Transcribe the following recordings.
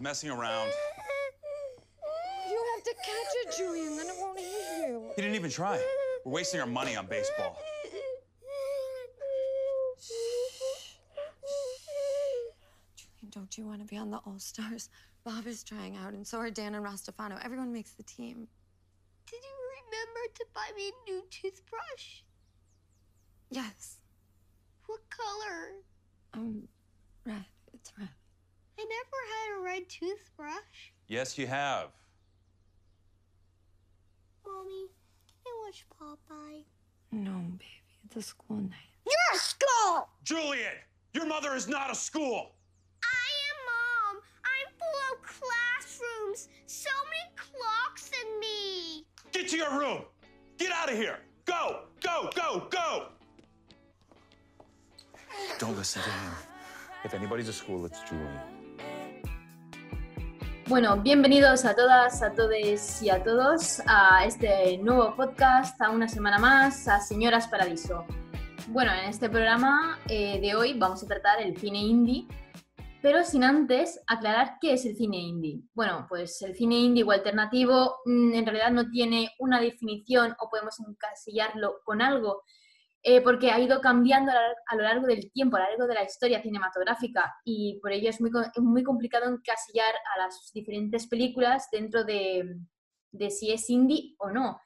was messing around. You have to catch it, Julian, then it won't hit you. He didn't even try. We're wasting our money on baseball. Julian, don't you want to be on the All Stars? Bob is trying out, and so are Dan and Rastafano. Everyone makes the team. Did you remember to buy me a new toothbrush? Yes. What color? Um, red. It's red. I never had a red toothbrush. Yes, you have. Mommy, I watch Popeye. No, baby. It's a school night. You're a skull! Julian, your mother is not a school. I am Mom. I'm full of classrooms. So many clocks in me. Get to your room. Get out of here. Go, go, go, go. Don't listen to him. If anybody's a school, it's Julian. Bueno, bienvenidos a todas, a todos y a todos a este nuevo podcast, a una semana más, a Señoras Paradiso. Bueno, en este programa eh, de hoy vamos a tratar el cine indie, pero sin antes aclarar qué es el cine indie. Bueno, pues el cine indie o alternativo mm, en realidad no tiene una definición o podemos encasillarlo con algo, eh, porque ha ido cambiando a, lo largo del tiempo, a lo largo de la historia cinematográfica y por ello es muy, muy complicado encasillar a las diferentes películas dentro de, de si es indie o no.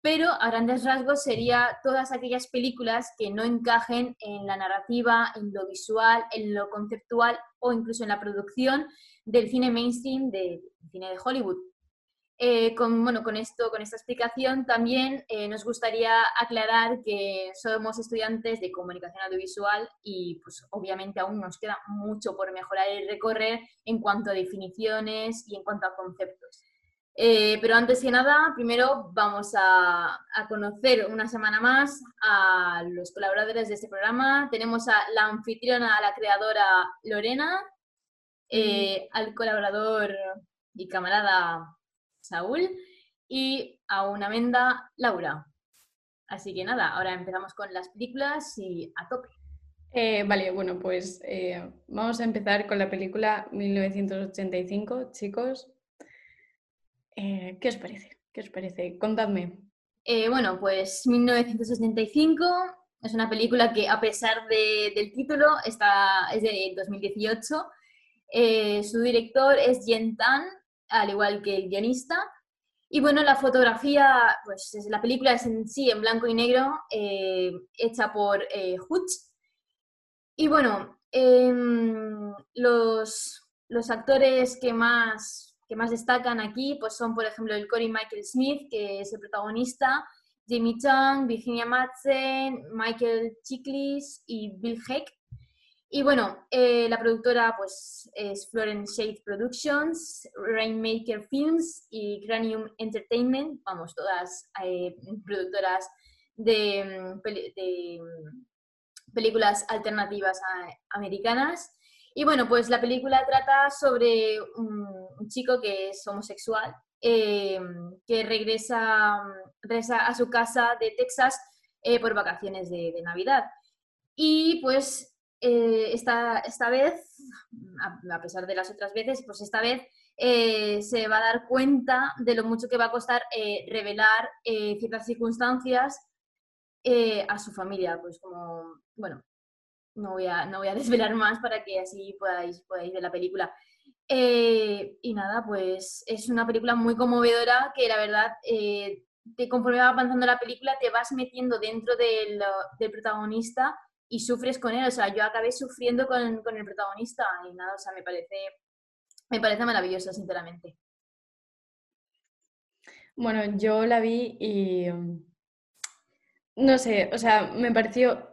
Pero a grandes rasgos sería todas aquellas películas que no encajen en la narrativa, en lo visual, en lo conceptual o incluso en la producción del cine mainstream, del cine de Hollywood. Eh, con, bueno, con, esto, con esta explicación también eh, nos gustaría aclarar que somos estudiantes de comunicación audiovisual y pues obviamente aún nos queda mucho por mejorar y recorrer en cuanto a definiciones y en cuanto a conceptos. Eh, pero antes que nada, primero vamos a, a conocer una semana más a los colaboradores de este programa. Tenemos a la anfitriona, a la creadora Lorena, al colaborador y camarada Saúl y a una menda Laura. Así que nada, ahora empezamos con las películas y a tope. Eh, vale, bueno, pues eh, vamos a empezar con la película 1985, chicos. Eh, ¿Qué os parece? ¿Qué os parece? Contadme. Bueno, pues 1965 es una película que a pesar de- del título está, es de 2018. Eh, su director es Yen Tan, al igual que el guionista. Y bueno, la fotografía, pues es- la película es en sí en blanco y negro, eh, hecha por eh. Y bueno, em, los, los actores que más, que más destacan aquí pues son, por ejemplo, el Corey Michael Smith, que es el protagonista, Jamie Chung, Virginia Madsen, Michael Chiklis y Bill Heck. Y bueno, eh, la productora pues es Florence Shade Productions, Rainmaker Films y Cranium Entertainment, vamos, todas eh, productoras de, mm, mm, películas alternativas americanas. Y bueno, pues la película trata sobre un, chico que es homosexual, eh, que regresa, regresa a su casa de Texas por vacaciones de Navidad. Y pues eh, esta, esta vez, a, pesar de las otras veces, pues esta vez eh, se va a dar cuenta de lo mucho que va a costar eh, revelar ciertas circunstancias a su familia, pues como, bueno, no voy a, no voy a desvelar más para que así podáis, podáis ver la película. Y nada, pues es una película muy conmovedora que la verdad, te, conforme va avanzando la película, te vas metiendo dentro del, del protagonista y sufres con él. O sea, yo acabé sufriendo con, con el protagonista y nada, o sea, me parece, me parece maravilloso, sinceramente. Bueno, yo la vi y no sé, o sea, me pareció,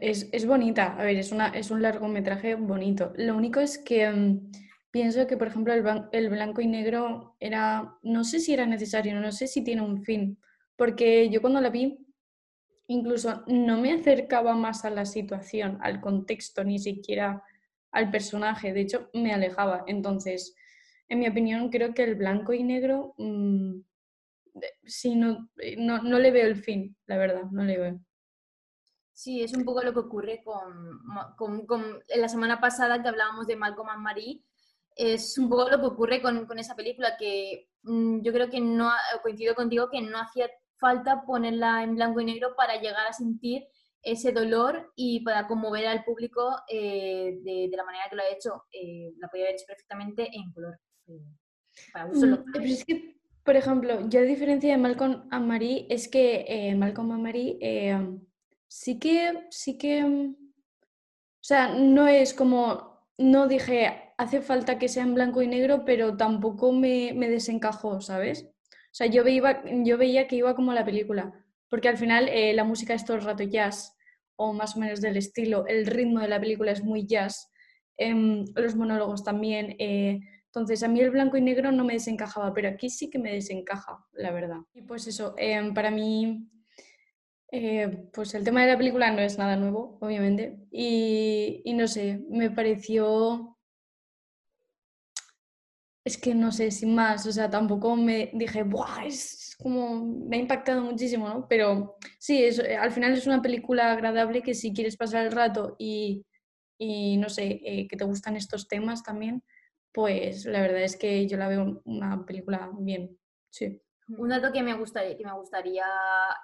es, es bonita, a ver, es, una, es un largometraje bonito. Lo único es que mm, pienso que, por ejemplo, el, el blanco y negro era, no sé si era necesario, no sé si tiene un fin, porque yo cuando la vi, incluso no me acercaba más a la situación, al contexto, ni siquiera al personaje, de hecho, me alejaba. Entonces, en mi opinión, creo que el blanco y negro, mm, de- sí, no, eh, no, no le veo el fin, la verdad, no le veo. Sí, es un poco lo que ocurre con, con- con- en la semana pasada que hablábamos de Malcolm and Marie. es un poco lo que ocurre con, con esa película, que mm, yo creo que no, coincido contigo, que no hacía falta ponerla en blanco y negro para llegar a sentir ese dolor y para conmover al público eh, de, de la manera que lo ha hecho. Eh, la podía haber hecho perfectamente en color. eh, Para Mm, locales. Pero es que, por ejemplo, yo a diferencia de Malcolm and Marie, es que eh, Malcolm eh, sí que, sí que, mm, o sea, no es como, no dije, hace falta que sea en blanco y negro, pero tampoco me, me desencajó, ¿sabes? O sea, yo veía, yo veía que iba como la película, porque al final eh, la música es todo el rato jazz, o más o menos del estilo, el ritmo de la película es muy jazz, em, los monólogos también. eh, entonces, a mí el blanco y negro no me desencajaba, pero aquí sí que me desencaja, la verdad. Y pues eso, em, para mí, eh, pues el tema de la película no es nada nuevo, obviamente. Y, y no sé, me pareció... Es que no sé, sin más, o sea, tampoco me dije, ¡buah! Es como, me ha impactado muchísimo, ¿no? Pero sí, es, eh, al final es una película agradable que si quieres pasar el rato y, y no sé, eh, que te gustan estos temas también, pues la verdad es que yo la veo una película bien, sí. Un dato que me gustaría, que me gustaría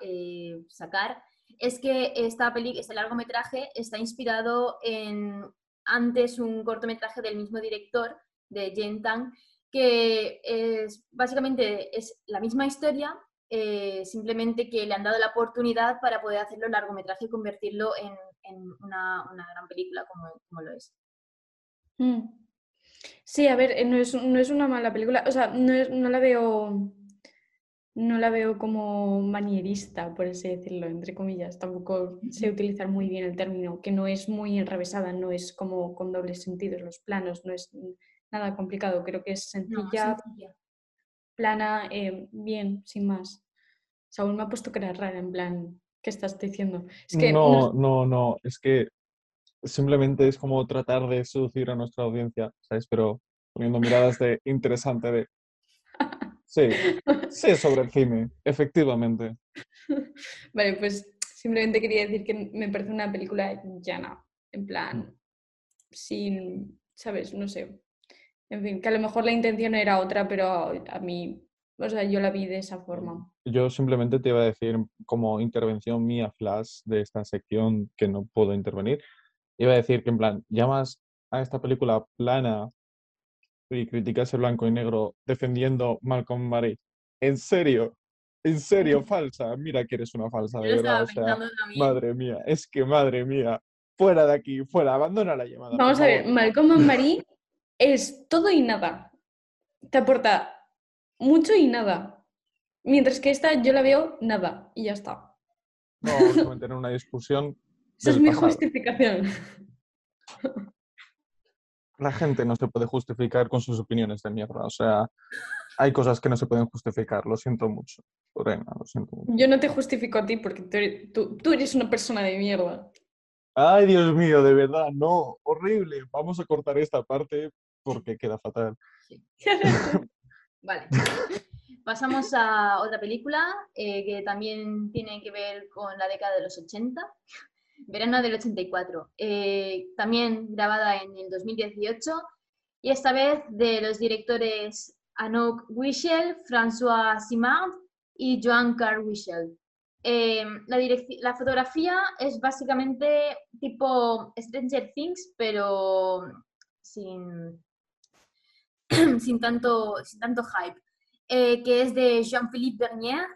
eh, sacar es que esta peli, este largometraje está inspirado en antes un cortometraje del mismo director, de Jen Tang, que es, básicamente es la misma historia, eh, simplemente que le han dado la oportunidad para poder hacerlo largometraje y convertirlo en, en una, una gran película como, como lo es. Mm. Sí, a ver, eh, no es, no es una mala película, o sea, no, es- no la veo, no la veo como manierista, por así decirlo, entre comillas. Tampoco sé utilizar muy bien el término, que no es muy enrevesada, no es como con dobles sentidos los planos, no es nada complicado, creo que es No, sencilla, plana, eh, bien, sin más. Saúl me ha puesto cara rara, en plan, ¿qué estás diciendo? Es que No, no, no, es que simplemente es como tratar de seducir a nuestra audiencia, ¿sabes? Pero poniendo miradas de interesante de... Sí, sí, sobre el cine, efectivamente. Vale, pues simplemente quería decir que me parece una película llana, en plan, sin, ¿sabes? No sé. En fin, que a lo mejor la intención era otra, pero a mí, o sea, yo la vi de esa forma. Yo simplemente te iba a decir como intervención mía flash de esta sección que no puedo intervenir, iba a decir que en plan, llamas a esta película plana y criticas el blanco y negro defendiendo Malcolm Marie. ¿En serio? ¿En serio falsa? Mira que eres una falsa, de verdad. O sea, madre mía, es que madre mía. Fuera de aquí, fuera, abandona la llamada. Vamos a ver. Malcolm Marie es todo y nada. Te aporta mucho y nada. Mientras que esta yo la veo nada y ya está. No vamos a meter en una discusión. Esa es mi pasado. justificación. La gente no se puede justificar con sus opiniones de mierda. O sea, hay cosas que no se pueden justificar. Lo siento mucho. Lorena, lo siento mucho. Yo no te justifico a ti porque tú eres, tú- tú eres una persona de mierda. Ay, Dios mío, de verdad, no. Horrible. Vamos a cortar esta parte porque queda fatal. Vale. Pasamos a otra película eh, que también tiene que ver con la década de los 80, verano del 84, eh, también grabada en el 2018 y esta vez de los directores Anouk Wichel, François Simard y Joan Carl-Wichel. Eh, la, la fotografía es básicamente tipo Stranger Things, pero sin, sin, tanto, sin tanto hype, eh, que es de Jean-Philippe Bernier.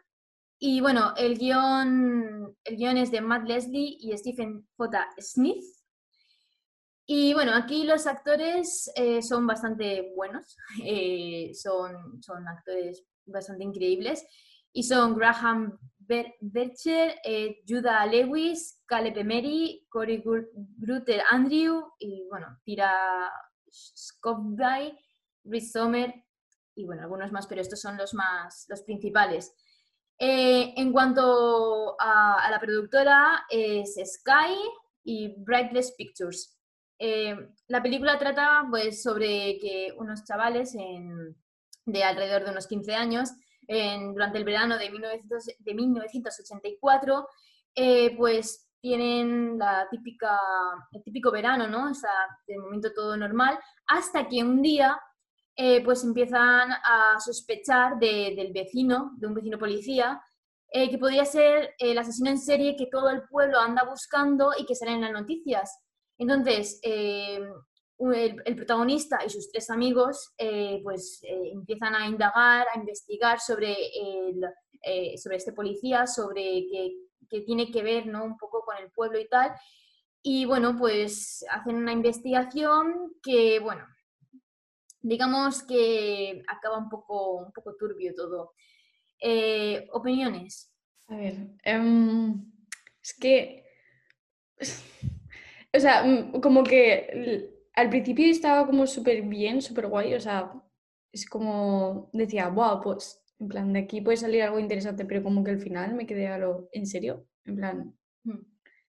Y bueno, el guion, el guion es de Matt Leslie y Stephen J. Smith. Y bueno, aquí los actores eh, son bastante buenos, eh, son, son actores bastante increíbles y son Graham Ber- Bercher, Judah Lewis, Caleb Emery, Corey Gru- Grutter Andrew y bueno, Tira Scobby, Rhys Sommer y bueno, algunos más, pero estos son los más, los principales. Eh, en cuanto a, la productora, es Sky y Brightless Pictures. Eh, la película trata pues, sobre que unos chavales de alrededor de unos 15 años, durante el verano de, 1900 de 1984, eh, pues tienen la típica, el típico verano, ¿no? O de momento todo normal, hasta que un día eh, pues empiezan a sospechar de- del vecino, de un vecino policía, eh, que podría ser el asesino en serie que todo el pueblo anda buscando y que sale en las noticias. Entonces, eh, el, protagonista y sus tres amigos pues empiezan a indagar, a investigar sobre, el, sobre este policía, sobre qué, qué tiene que ver ¿no? un poco con el pueblo y tal. Y bueno, pues hacen una investigación que, bueno, digamos que acaba un poco, un poco turbio todo. Eh, opiniones. A ver, em, es que, o sea, mm, como que al principio estaba como súper bien, súper guay, o sea, es como decía, wow, pues, en plan, de aquí puede salir algo interesante, pero como que al final me quedé a lo, ¿en serio? En plan, Mm.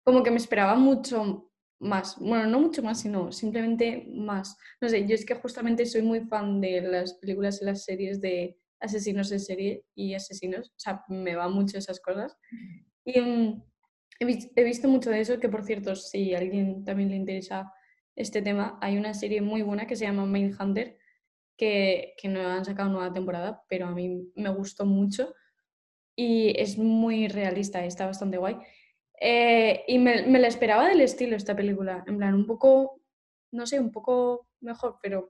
como que me esperaba mucho más, bueno, no mucho más, sino simplemente más. No sé, yo es que justamente soy muy fan de las películas y las series de asesinos en serie y asesinos, o sea, me va mucho esas cosas. Y mm, he visto mucho de eso, que por cierto, si a alguien también le interesa este tema, hay una serie muy buena que se llama Mindhunter, que, que no han sacado nueva temporada, pero a mí me gustó mucho y es muy realista, está bastante guay. Eh, y me, me la esperaba del estilo esta película, en plan, un poco, no sé, un poco mejor, pero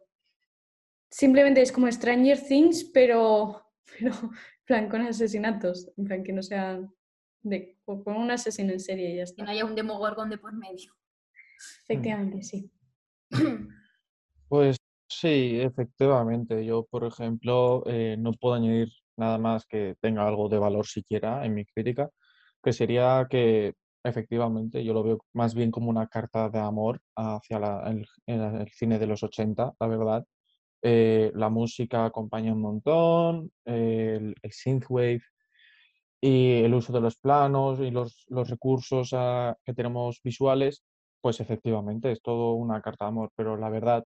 simplemente es como Stranger Things, pero, pero en plan, con asesinatos, en plan, que no sean de, con un asesino en serie y ya Que está. no haya un demogorgon de por medio. Efectivamente, sí. Pues sí, efectivamente. Yo, por ejemplo, eh, no puedo añadir nada más que tenga algo de valor siquiera en mi crítica, que sería que efectivamente yo lo veo más bien como una carta de amor hacia el, el- cine de los 80, la verdad. Eh, la música acompaña un montón, el, synthwave y el uso de los planos y los, los recursos ah, que tenemos visuales, pues efectivamente es todo una carta de amor, pero la verdad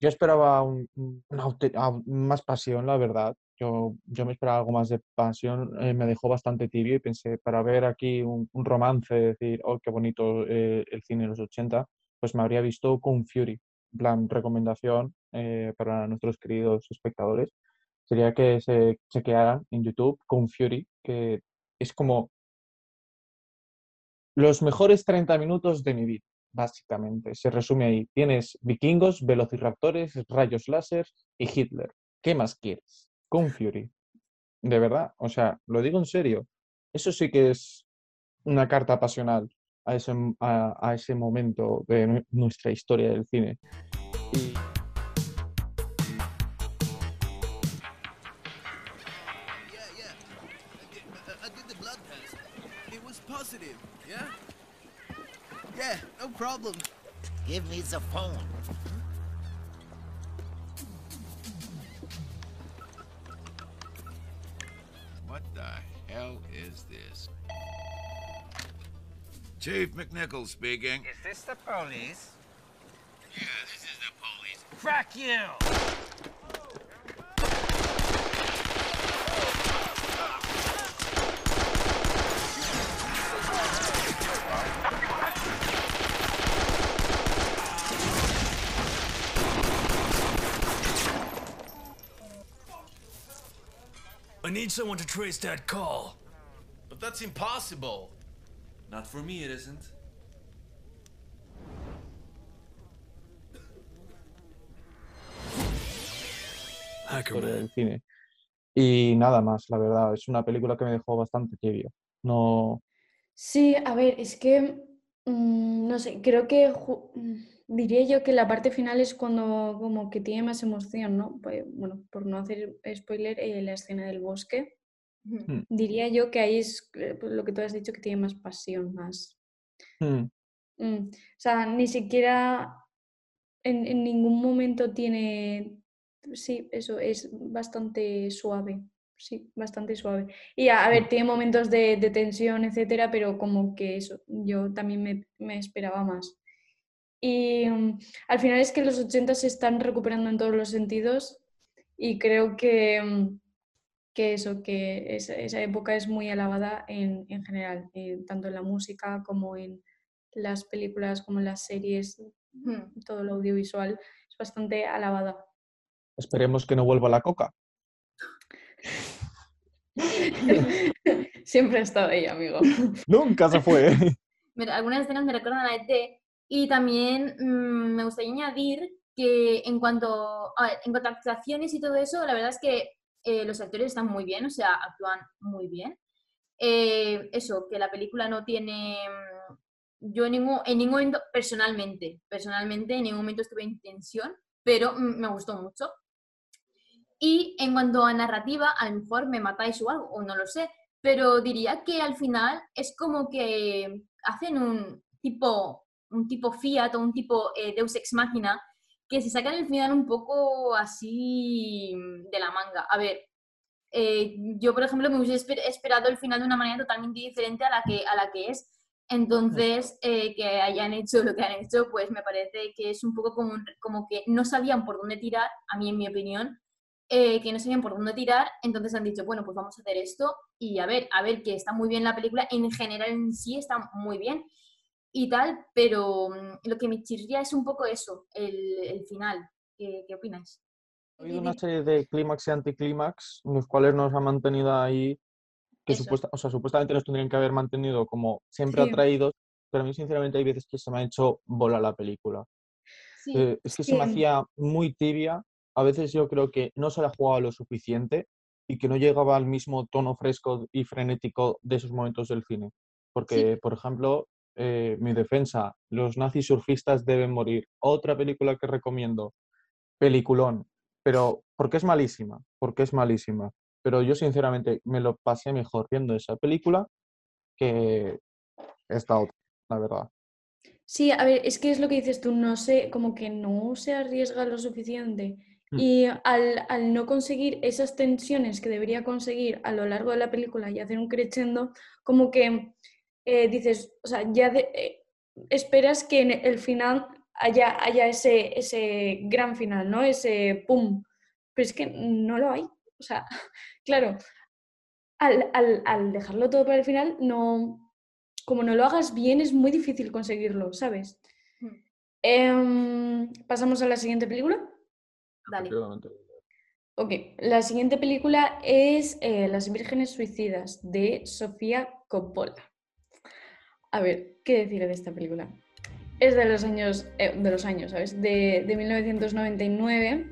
yo esperaba un- ah, más pasión, la verdad. Yo, yo me esperaba algo más de pasión. eh, me dejó bastante tibio y pensé, para ver aquí un, romance, decir, oh, qué bonito eh, el cine de los 80, pues me habría visto con Fury. Plan, recomendación eh, para nuestros queridos espectadores sería que se chequearan en YouTube con Fury, que es como los mejores 30 minutos de mi vida, básicamente. Se resume ahí. Tienes vikingos, velociraptores, rayos láser y Hitler. ¿Qué más quieres? Con Fury. De verdad, o sea, lo digo en serio. Eso sí que es una carta pasional a ese, a, a ese momento de nu- nuestra historia del cine. Y-? Yeah, no problem. Give me the phone. What the hell is this? Chief McNichol speaking. Is this the police? Yeah, this is the police. Crack you! I need someone to trace that call. But that's impossible. Not for me, it isn't. del cine. Y nada más, la verdad, es una película que me dejó bastante tibio. No, Sí, a ver, es que, mm, no sé, creo que mm, diría yo que la parte final es cuando como que tiene más emoción, ¿no? Pues, bueno, por no hacer spoiler, eh, la escena del bosque, Ujú. diría yo que ahí es eh, pues, lo que tú has dicho, que tiene más pasión, más... mm, mm, O sea, ni siquiera en, en ningún momento tiene... Sí, eso es bastante suave. Sí, bastante suave. Y a, a ver, tiene momentos de, de tensión, etcétera, pero como que eso, yo también me, me esperaba más. Y mm, al final es que los 80 se están recuperando en todos los sentidos y creo que, mm, que eso, que esa, esa época es muy alabada en, en general, eh, tanto en la música como en las películas, como en las series, Ujú. todo lo audiovisual, es bastante alabada. Esperemos que no vuelva la coca. Siempre ha estado ahí, amigo. Nunca se fue. Mira, algunas escenas me recuerdan a ET y también mm, me gustaría añadir que en cuanto, a en cuanto a actuaciones y todo eso, la verdad es que eh, los actores están muy bien, o sea, actúan muy bien. Eh, eso, que la película no tiene... mm, Yo en ningún, en ningún momento, personalmente, personalmente en ningún momento estuve en tensión, pero me gustó mucho. Y en cuanto a narrativa, a lo mejor me matáis o algo, o no lo sé, pero diría que al final es como que hacen un tipo, un tipo Fiat o un tipo eh, Deus Ex Machina que se sacan el final un poco así de la manga. A ver, eh, yo por ejemplo me hubiese esper- esperado el final de una manera totalmente diferente a la que, a la que es. Entonces, eh, que hayan hecho lo que han hecho, pues me parece que es un poco como, como que no sabían por dónde tirar, a mí en mi opinión, eh, que no sabían por dónde tirar, entonces han dicho, bueno, pues vamos a hacer esto y a ver, a ver, que está muy bien la película, en general en sí está muy bien y tal, pero mm, lo que me chirría es un poco eso, el, el final. ¿Qué, qué opináis? Ha habido una serie de clímax y anticlímax, los cuales nos han mantenido ahí, que supuesta, o sea, supuestamente nos tendrían que haber mantenido como siempre Sí. atraídos, pero a mí sinceramente hay veces que se me ha hecho bola la película. Sí, Eh, es que se me hacía muy tibia, a veces yo creo que no se la jugaba lo suficiente y que no llegaba al mismo tono fresco y frenético de esos momentos del cine. Porque, por ejemplo, eh, mi defensa, los nazis surfistas deben morir. Otra película que recomiendo, peliculón, pero porque es malísima, porque es malísima. Pero yo sinceramente me lo pasé mejor viendo esa película que esta otra, la verdad. Sí, a ver, es que es lo que dices tú, no sé, como que no se arriesga lo suficiente. Mm. Y al, al no conseguir esas tensiones que debería conseguir a lo largo de la película y hacer un crescendo, como que eh, dices, o sea, ya de- eh, esperas que en el final haya, haya ese, ese gran final, ¿no? Ese pum. Pero es que no lo hay. O sea, claro, al, al- al dejarlo todo para el final, no, como no lo hagas bien, es muy difícil conseguirlo, ¿sabes? Mm. Em, Pasamos a la siguiente película. Dale. Ok, la siguiente película es eh, Las Vírgenes Suicidas de Sofía Coppola. A ver, ¿qué decir de esta película? Es de los años, eh, de los años, ¿sabes? De, de 1999,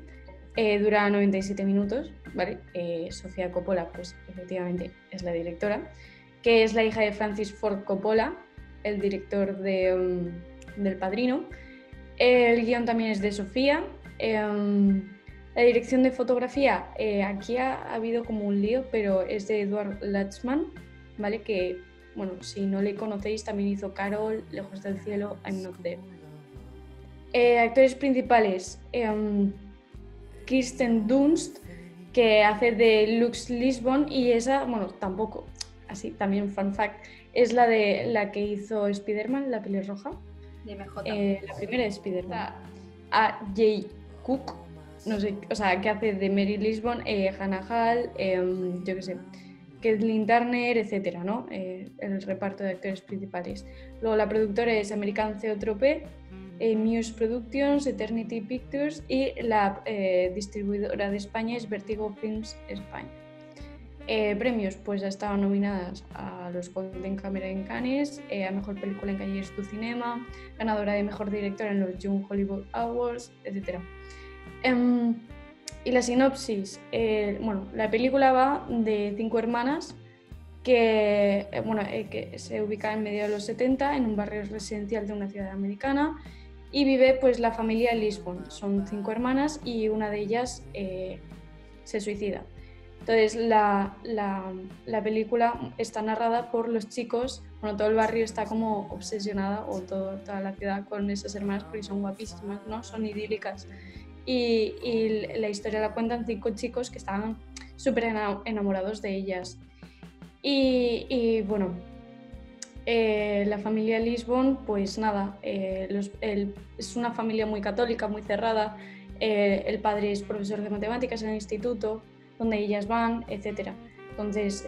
eh, dura 97 minutos, ¿vale? Eh, Sofía Coppola, pues efectivamente es la directora, que es la hija de Francis Ford Coppola, el director de, mm, del Padrino. El guion también es de Sofía. em, la dirección de fotografía, aquí ha, ha habido como un lío, pero es de Edward Latzman, ¿vale? Que, bueno, si no le conocéis, también hizo Carol, Lejos del Cielo, I'm Not There. Eh, actores principales, em, Kirsten Dunst, que hace de Lux Lisbon, y esa, bueno, tampoco, así, también fun fact, es la de la que hizo Spider-Man, la pelirroja. De MJ. Eh, la primera de Spider-Man. A Jay Cook, no sé, o sea, que hace de Mary Lisbon, eh, Hannah Hall, em, yo qué sé, Kathleen Turner, etcétera, ¿no? Eh, el reparto de actores principales. Luego la productora es American Theatrope, eh, Muse Productions, Eternity Pictures y la eh, distribuidora de España es Vertigo Films España. Premios, pues ha estado nominadas a los Golden Camera en Cannes, a Mejor Película en Calles Cinema, ganadora de Mejor Directora en los Young Hollywood Awards, etc. y la sinopsis, eh, bueno, la película va de cinco hermanas que, eh, bueno, eh, que se ubica en medio de los 70 en un barrio residencial de una ciudad americana y vive pues la familia Lisbon. Son cinco hermanas y una de ellas eh, se suicida. Entonces la, la- la película está narrada por los chicos, bueno, todo el barrio está como obsesionada, o todo- toda la ciudad, con esas hermanas porque son guapísimas, ¿no? Son idílicas. Y, la historia la cuentan cinco chicos que estaban súper ena- enamorados de ellas. Y, bueno, eh, la familia Lisbon, pues nada, eh, es una familia muy católica, muy cerrada. Eh, el padre es profesor de matemáticas en el instituto, donde ellas van, etc. Entonces,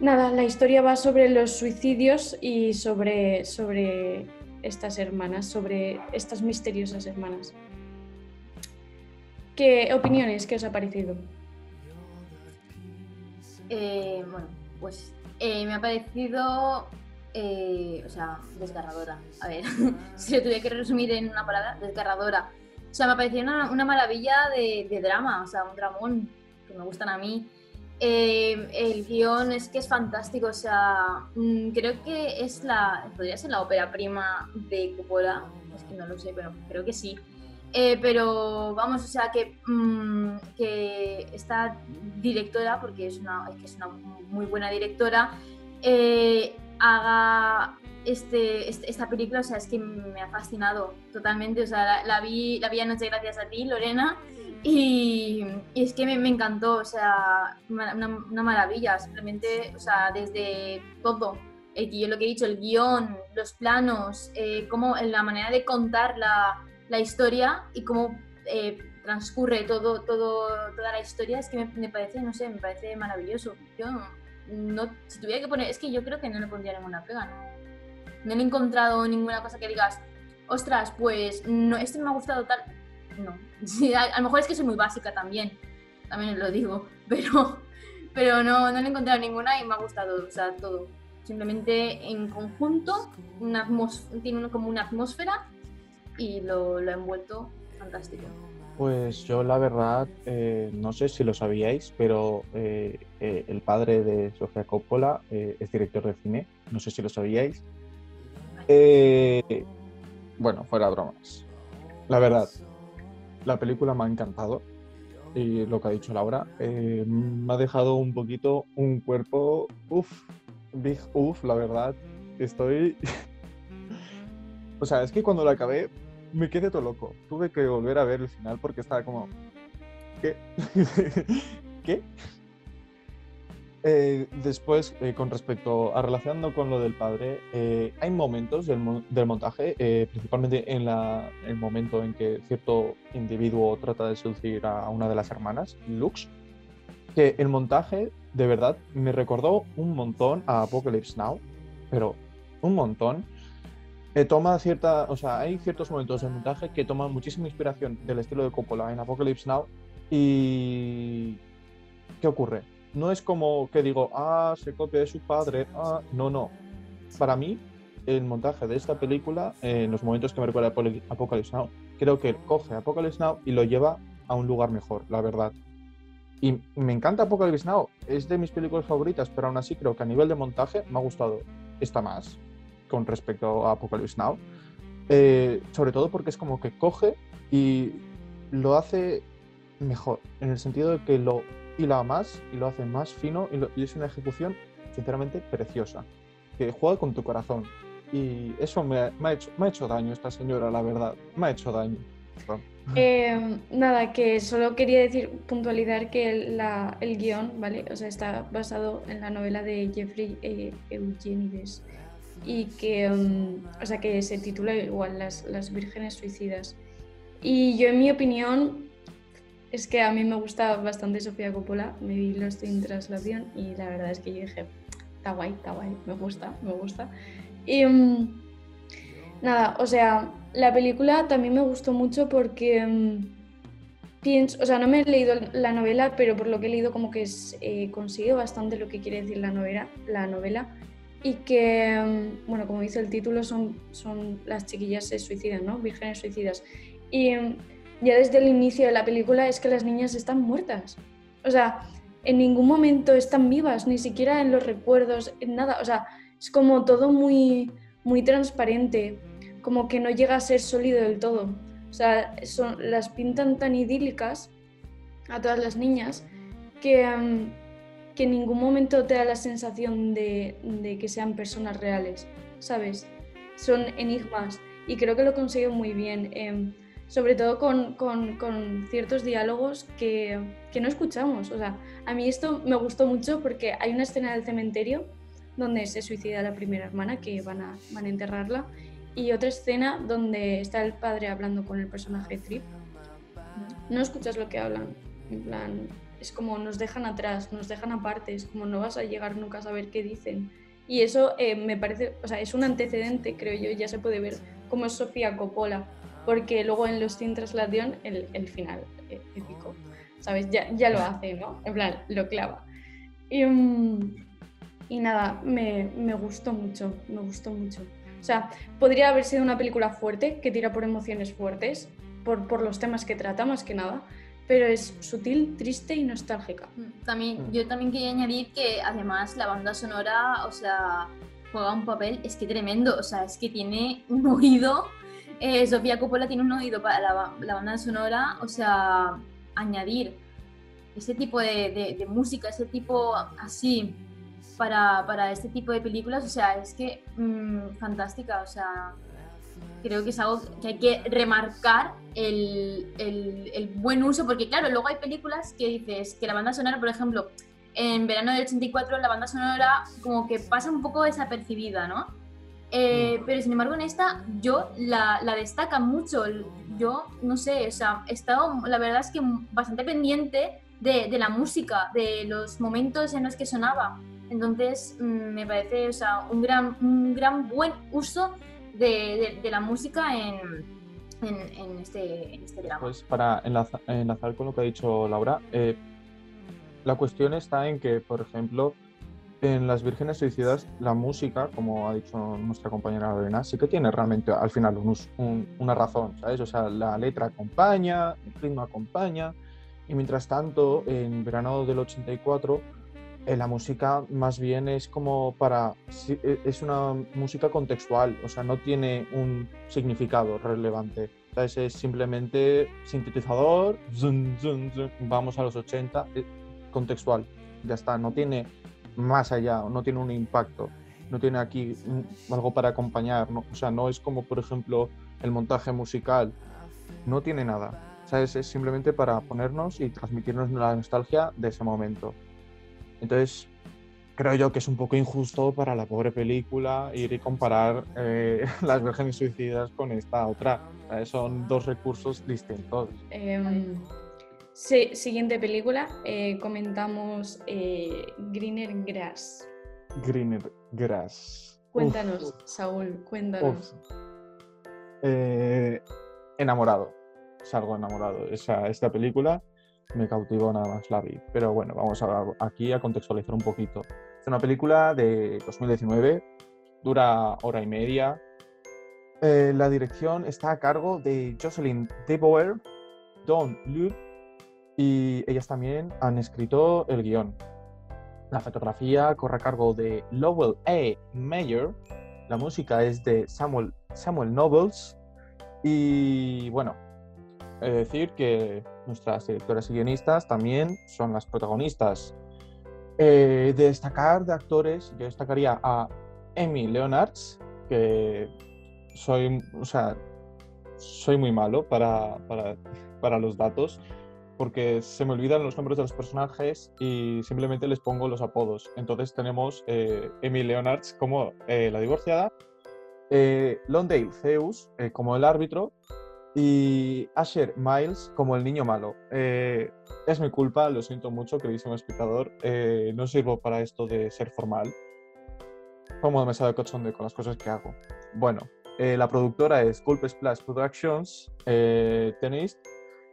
nada, la historia va sobre los suicidios y sobre, sobre estas hermanas, sobre estas misteriosas hermanas. ¿Qué opiniones? ¿Qué os ha parecido? Eh, bueno, pues eh, me ha parecido, eh, o sea, desgarradora. A ver, si lo tuviera que resumir en una palabra, desgarradora. O sea, me ha parecido una, una maravilla de, de drama, o sea, un dramón que me gustan a mí. Eh, el guion es que es fantástico, o sea, mm, creo que es la, podría ser la ópera prima de Coppola, es que no lo sé, pero creo que sí. Eh, pero vamos, o sea, que, mm, que esta directora, porque es una, es que es una muy buena directora, eh, haga este, este- esta película, o sea, es que me ha fascinado totalmente, o sea, la, vi, la vi anoche gracias a ti, Lorena, y, es que me, encantó, o sea, una, maravilla, simplemente, o sea, desde todo, el guion, lo que he dicho, el guion, los planos, eh, cómo, la manera de contar la, historia y cómo eh, transcurre todo, toda la historia, es que me, parece, no sé, me parece maravilloso. Yo no, si tuviera que poner, es que yo creo que no le pondría ninguna pega, ¿no? No he encontrado ninguna cosa que digas, ostras, pues no, este me ha gustado tal. No, Sí, a, lo mejor es que soy muy básica también, también lo digo, pero, pero no, no he encontrado ninguna y me ha gustado, o sea, todo. Simplemente en conjunto, una tiene como una atmósfera y lo, lo ha envuelto fantástico. Pues yo la verdad, eh, no sé si lo sabíais, pero eh, eh, el padre de Sofía Coppola es director de cine, no sé si lo sabíais. Bueno, fuera bromas. La verdad, la película me ha encantado y lo que ha dicho Laura, me ha dejado un poquito un cuerpo, uff, big uff, la verdad, estoy... o sea, es que cuando la acabé me quedé todo loco. Tuve que volver a ver el final porque estaba como. ¿Qué? ¿Qué? Eh, después, eh, con respecto a relacionando con lo del padre, eh, hay momentos del, mo- del montaje, principalmente en la- el momento en que cierto individuo trata de seducir a una de las hermanas, Lux, que el montaje de verdad me recordó un montón a Apocalypse Now, pero un montón. Toma cierta, o sea, hay ciertos momentos del montaje que toman muchísima inspiración del estilo de Coppola en Apocalypse Now y ¿qué ocurre? No es como que digo, ah, se copia de su padre, ah, no, no. Para mí, el montaje de esta película, en los momentos que me recuerda a Apocalypse Now, creo que coge Apocalypse Now y lo lleva a un lugar mejor, la verdad. Y me encanta Apocalypse Now, es de mis películas favoritas, pero aún así creo que a nivel de montaje me ha gustado esta más con respecto a Apocalypse Now. Eh, sobre todo porque es como que coge y lo hace mejor, en el sentido de que lo hila más y lo hace más fino y, lo- y es una ejecución sinceramente preciosa, que juega con tu corazón. Y eso me, ha- me ha hecho, me ha hecho daño esta señora, la verdad, me ha hecho daño. Eh, nada, que solo quería decir, puntualizar que el, la- el guion, ¿vale? O sea, está basado en la novela de Jeffrey eh, Eugenides y que, mm, o sea, que se titula igual Las, las vírgenes suicidas. Y yo, en mi opinión, es que a mí me gusta bastante Sofía Coppola, me vi Lost in Translation y la verdad es que yo dije, está guay, está guay, me gusta, me gusta. Y mm, nada, o sea, la película también me gustó mucho porque mm, pienso, o sea, no me he leído la novela, pero por lo que he leído como que es, eh, consigue bastante lo que quiere decir la novela, la novela y que, mm, bueno, como dice el título, son, son las chiquillas se suicidan, ¿no? Vírgenes suicidas. Y mm, ya desde el inicio de la película es que las niñas están muertas. O sea, en ningún momento están vivas, ni siquiera en los recuerdos, en nada. O sea, es como todo muy, muy transparente, como que no llega a ser sólido del todo. O sea, son, las pintan tan idílicas a todas las niñas que, mm, que en ningún momento te da la sensación de, que sean personas reales, ¿sabes? Son enigmas y creo que lo consigue muy bien, em, sobre todo con, ciertos diálogos que, que no escuchamos. O sea, a mí esto me gustó mucho porque hay una escena del cementerio donde se suicida la primera hermana que van a, van a enterrarla y otra escena donde está el padre hablando con el personaje Trip. No escuchas lo que hablan, en plan, es como nos dejan atrás, nos dejan aparte, es como no vas a llegar nunca a saber qué dicen. Y eso eh, me parece, o sea, es un antecedente, creo yo, ya se puede ver cómo es Sofía Coppola, porque luego en los Sin Translation el, el final eh, épico, ¿sabes? Ya, ya lo hace, ¿no? En plan, lo clava. Y, mm, y nada, me, me gustó mucho, me gustó mucho. O sea, podría haber sido una película fuerte, que tira por emociones fuertes, por, por los temas que trata más que nada, pero es sutil, triste y nostálgica. También, yo también quería añadir que además la banda sonora, o sea, juega un papel, es que tremendo, o sea, es que tiene un oído, eh, Sofía Coppola tiene un oído para la, la banda sonora, o sea, añadir ese tipo de, de- de música, ese tipo así, para, para este tipo de películas, o sea, es que mm, fantástica, o sea, creo que es algo que hay que remarcar el, el- el buen uso, porque claro, luego hay películas que dices que la banda sonora, por ejemplo, en verano del 84 la banda sonora como que pasa un poco desapercibida, ¿no? Eh, pero sin embargo en esta yo la, la destaca mucho, yo no sé, o sea, he estado la verdad es que bastante pendiente de, de la música, de los momentos en los que sonaba, entonces mm, me parece o sea, un, gran, un gran buen uso de, de- de la música en, en, en este, en este drama. Pues para enlaza- enlazar con lo que ha dicho Laura, eh, la cuestión está en que, por ejemplo, en Las Vírgenes Suicidas, la música, como ha dicho nuestra compañera Lorena, sí que tiene realmente al final un un- una razón, ¿sabes? O sea, la letra acompaña, el ritmo acompaña, y mientras tanto, en verano del 84, eh, la música más bien es como para... e- Es una música contextual, o sea, no tiene un significado relevante. ¿sabes? Es simplemente sintetizador, vamos a los 80, eh, contextual, ya está, no tiene más allá, no tiene un impacto, no tiene aquí algo para acompañar, ¿no? o sea, no es como por ejemplo el montaje musical, no tiene nada, ¿sabes? Es simplemente para ponernos y transmitirnos la nostalgia de ese momento. Entonces, creo yo que es un poco injusto para la pobre película ir y comparar eh, Las Vírgenes Suicidas con esta otra. Son dos recursos distintos. Em, sí, siguiente película, eh, comentamos eh, Greener Grass. Greener Grass. Uf, Cuéntanos, Saúl, cuéntanos. enamorado. Salgo enamorado. Esa, esta película me cautivó nada más la vi. Pero bueno, vamos a, aquí a contextualizar un poquito. Es una película de 2019, dura hora y media. Eh, la dirección está a cargo de Jocelyn DeBoer, Don Luke y ellas también han escrito el guion. La fotografía corre a cargo de Lowell A. Mayer, la música es de Samuel, Samuel Nobles y bueno, decir que nuestras directoras y guionistas también son las protagonistas. Eh, de destacar de actores, yo destacaría a Emmy Leonards, que soy, o sea, soy muy malo para, para, para los datos, porque se me olvidan los nombres de los personajes y simplemente les pongo los apodos. Entonces tenemos eh, Emmy Leonards como eh, la divorciada, eh, Londale Zeus eh, como el árbitro y Asher Miles como el niño malo. Eh, es mi culpa, lo siento mucho, queridísimo espectador. eh, no sirvo para esto de ser formal. Como demasiado cochonde con las cosas que hago. Bueno, eh, la productora es Gulp Splash Productions, eh, tenéis,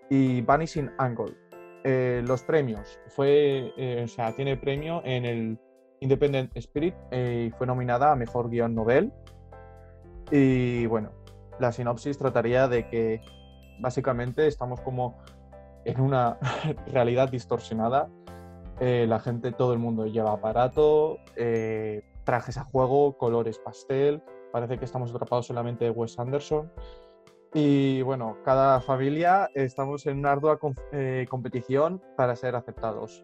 y Vanishing Angle. Eh, los premios. Fue, eh, o sea, tiene premio en el Independent Spirit y fue nominada a Mejor Guión Novel. Y bueno, la sinopsis trataría de que básicamente estamos como en una realidad distorsionada. Eh, la gente, todo el mundo lleva aparato, eh, trajes a juego, colores pastel. Parece que estamos atrapados solamente de Wes Anderson. Y bueno, cada familia estamos en una ardua eh, competición para ser aceptados.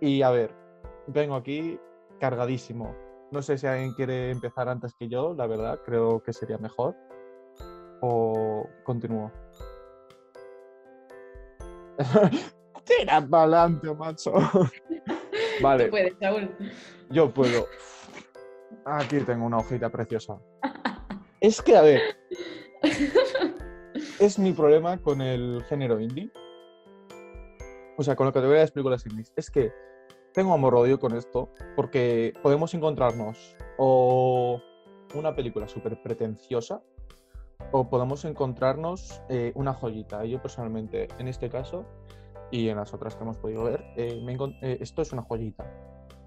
Y a ver, vengo aquí cargadísimo. No sé si alguien quiere empezar antes que yo, la verdad, creo que sería mejor. O continúo. Tira para adelante, macho. vale, Tú puedes, Saúl. yo puedo. Aquí tengo una hojita preciosa. Es que, a ver, es mi problema con el género indie. O sea, con la categoría de películas indies. Es que tengo amor-odio con esto porque podemos encontrarnos o una película súper pretenciosa o podemos encontrarnos eh, una joyita. Yo personalmente, en este caso y en las otras que hemos podido ver, eh, me eh, esto es una joyita.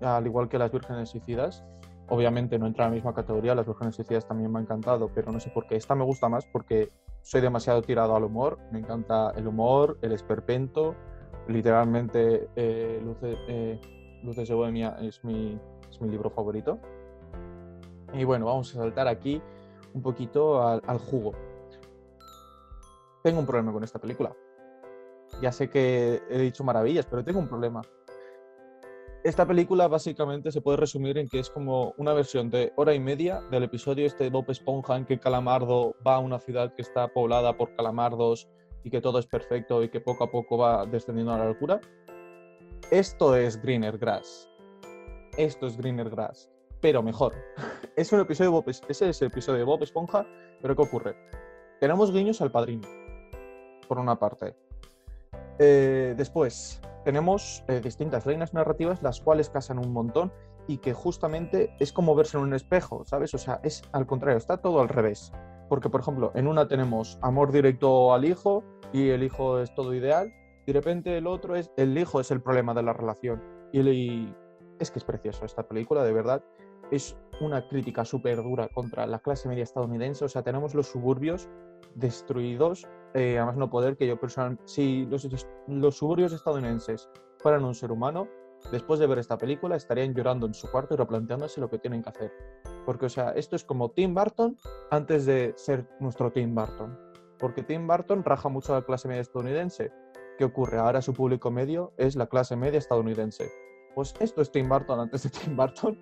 Al igual que las vírgenes suicidas, obviamente no entra en la misma categoría, las vírgenes suicidas también me ha encantado, pero no sé por qué. Esta me gusta más porque soy demasiado tirado al humor, me encanta el humor, el esperpento, literalmente eh, Luces, eh, Luces de Bohemia es mi, es mi libro favorito. Y bueno, vamos a saltar aquí un poquito al, jugo. Tengo un problema con esta película. Ya sé que he dicho maravillas, pero tengo un problema. Esta película básicamente se puede resumir en que es como una versión de hora y media del episodio este de Bob Esponja en que Calamardo va a una ciudad que está poblada por calamardos y que todo es perfecto y que poco a poco va descendiendo a la locura. Esto es Greener Grass. Esto es Greener Grass, pero mejor. Es un episodio de Bob, Es- ese es el episodio de Bob Esponja, pero ¿qué ocurre? Tenemos guiños al padrino, por una parte. Eh, después, tenemos eh, distintas reinas narrativas, las cuales casan un montón y que justamente es como verse en un espejo, ¿sabes? O sea, es al contrario, está todo al revés. Porque, por ejemplo, en una tenemos amor directo al hijo y el hijo es todo ideal, y de repente el otro es el hijo es el problema de la relación. Y, el- y es que es precioso esta película, de verdad. Es una crítica súper dura contra la clase media estadounidense. O sea, tenemos los suburbios destruidos, eh, además no poder que yo personalmente, si los, los suburbios estadounidenses fueran un ser humano, después de ver esta película estarían llorando en su cuarto y replanteándose lo que tienen que hacer. Porque, o sea, esto es como Tim Burton antes de ser nuestro Tim Burton. Porque Tim Burton raja mucho a la clase media estadounidense. ¿Qué ocurre? Ahora su público medio es la clase media estadounidense. Pues esto es Tim Burton antes de Tim Burton.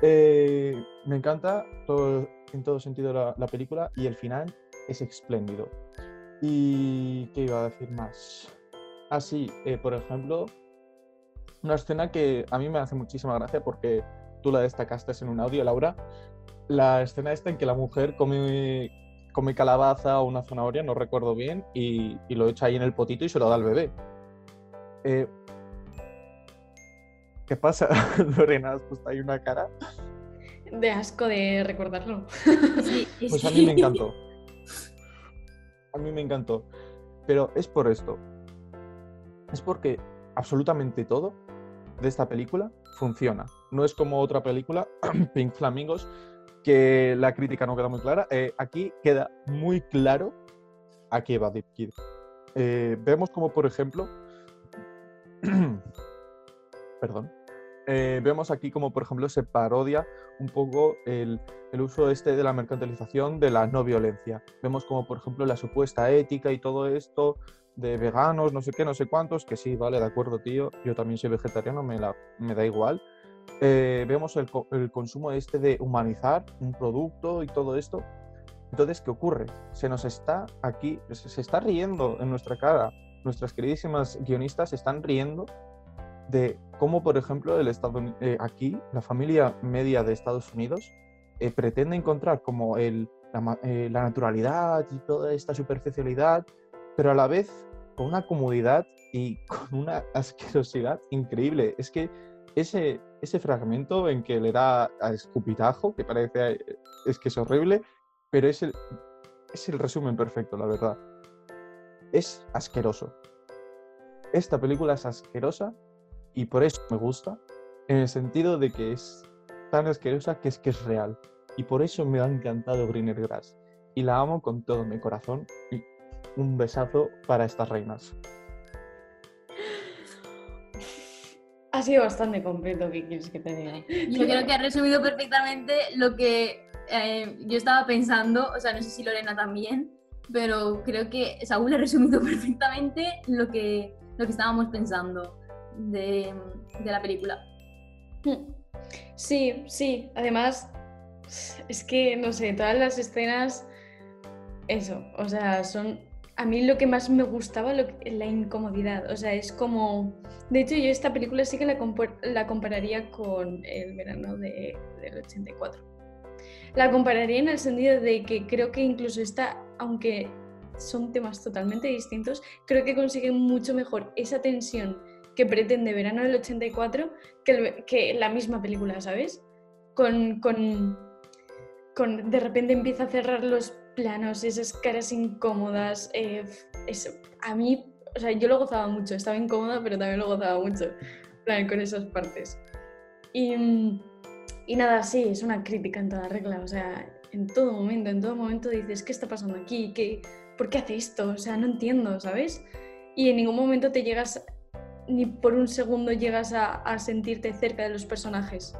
Eh, me encanta todo, en todo sentido la, la película y el final es espléndido. ¿Y qué iba a decir más? Así, por ejemplo, una escena que a mí me hace muchísima gracia porque tú la destacaste en un audio, Laura. La escena esta en que la mujer come, come calabaza o una zanahoria, no recuerdo bien, y, y lo echa ahí en el potito y se lo da al bebé. Eh, ¿Qué pasa, Lorena? Has puesto ahí una cara. De asco de recordarlo. Sí, Pues a mí me encantó. A mí me encantó. Pero es por esto. Es porque absolutamente todo de esta película funciona. No es como otra película, Pink Flamingos, que la crítica no queda muy clara. Eh, aquí queda muy claro a qué va Deep Kid. Eh, vemos como, por ejemplo, perdón, eh, vemos aquí como, por ejemplo, se parodia un poco el, el uso este de la mercantilización de la no violencia. Vemos como, por ejemplo, la supuesta ética y todo esto de veganos, no sé qué, no sé cuántos, que sí, vale, de acuerdo, tío, yo también soy vegetariano, me, la, me da igual. Eh, vemos el, el consumo este de humanizar un producto y todo esto. Entonces, ¿qué ocurre? Se nos está aquí, se está riendo en nuestra cara. Nuestras queridísimas guionistas están riendo de cómo, por ejemplo, el Estado, eh, aquí, la familia media de Estados Unidos, eh, pretende encontrar como la, eh, la naturalidad y toda esta superficialidad, pero a la vez con una comodidad y con una asquerosidad increíble. Es que ese, ese fragmento en que le da a escupitajo, que parece, es que es horrible, pero es el, es el resumen perfecto, la verdad. Es asqueroso. Esta película es asquerosa y por eso me gusta, en el sentido de que es tan asquerosa que es que es real. Y por eso me ha encantado Greener Grass. Y la amo con todo mi corazón. Y un besazo para estas reinas. Ha sido bastante completo, ¿qué quieres que te diga? Yo creo que ha resumido perfectamente lo que eh, yo estaba pensando, o sea, no sé si Lorena también, pero creo que Saúl ha resumido perfectamente lo que, lo que estábamos pensando de, de la película. Sí, sí. Además, es que, no sé, todas las escenas, eso, o sea, son... A mí lo que más me gustaba, la incomodidad, o sea, es como... De hecho, yo esta película sí que la, la compararía con el verano de- del 84. La compararía en el sentido de que creo que incluso esta, aunque son temas totalmente distintos, creo que consigue mucho mejor esa tensión que pretende Verano del 84 que, el- que la misma película, ¿sabes? Con, con, con, de repente empieza a cerrar los planos, esas caras incómodas. eh, eso, a mí, o sea, yo lo gozaba mucho, estaba incómoda, pero también lo gozaba mucho, plan, con esas partes. Y, y nada, sí, es una crítica en toda regla, o sea, en todo momento, en todo momento dices, ¿qué está pasando aquí? ¿Qué, ¿Por qué hace esto? O sea, no entiendo, ¿sabes? Y en ningún momento te llegas, ni por un segundo llegas a, a sentirte cerca de los personajes.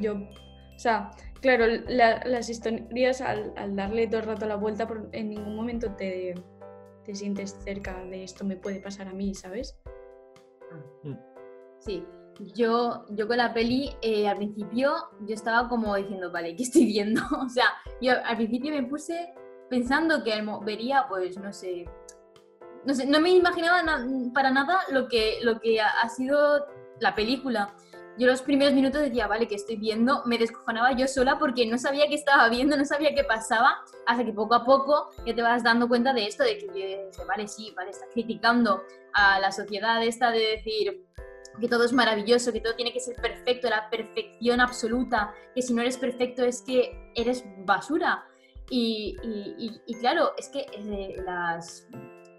Yo, o sea, claro, la- las historias al, al darle todo el rato la vuelta, en ningún momento te, te sientes cerca de esto me puede pasar a mí, ¿sabes? Sí, yo, yo con la peli, eh, al principio, yo estaba como diciendo, vale, ¿qué estoy viendo? O sea, yo al principio me puse pensando que vería, pues, no sé, no sé, me imaginaba na- para nada lo que, lo que ha, sido la película. Yo los primeros minutos decía, vale, ¿qué estoy viendo? Me descojonaba yo sola porque no sabía qué estaba viendo, no sabía qué pasaba, hasta que poco a poco ya te vas dando cuenta de esto, de que, eh, vale, sí, vale, está criticando a la sociedad esta de decir, que todo es maravilloso, que todo tiene que ser perfecto, la perfección absoluta, que si no eres perfecto es que eres basura. Y claro, es que eh, las,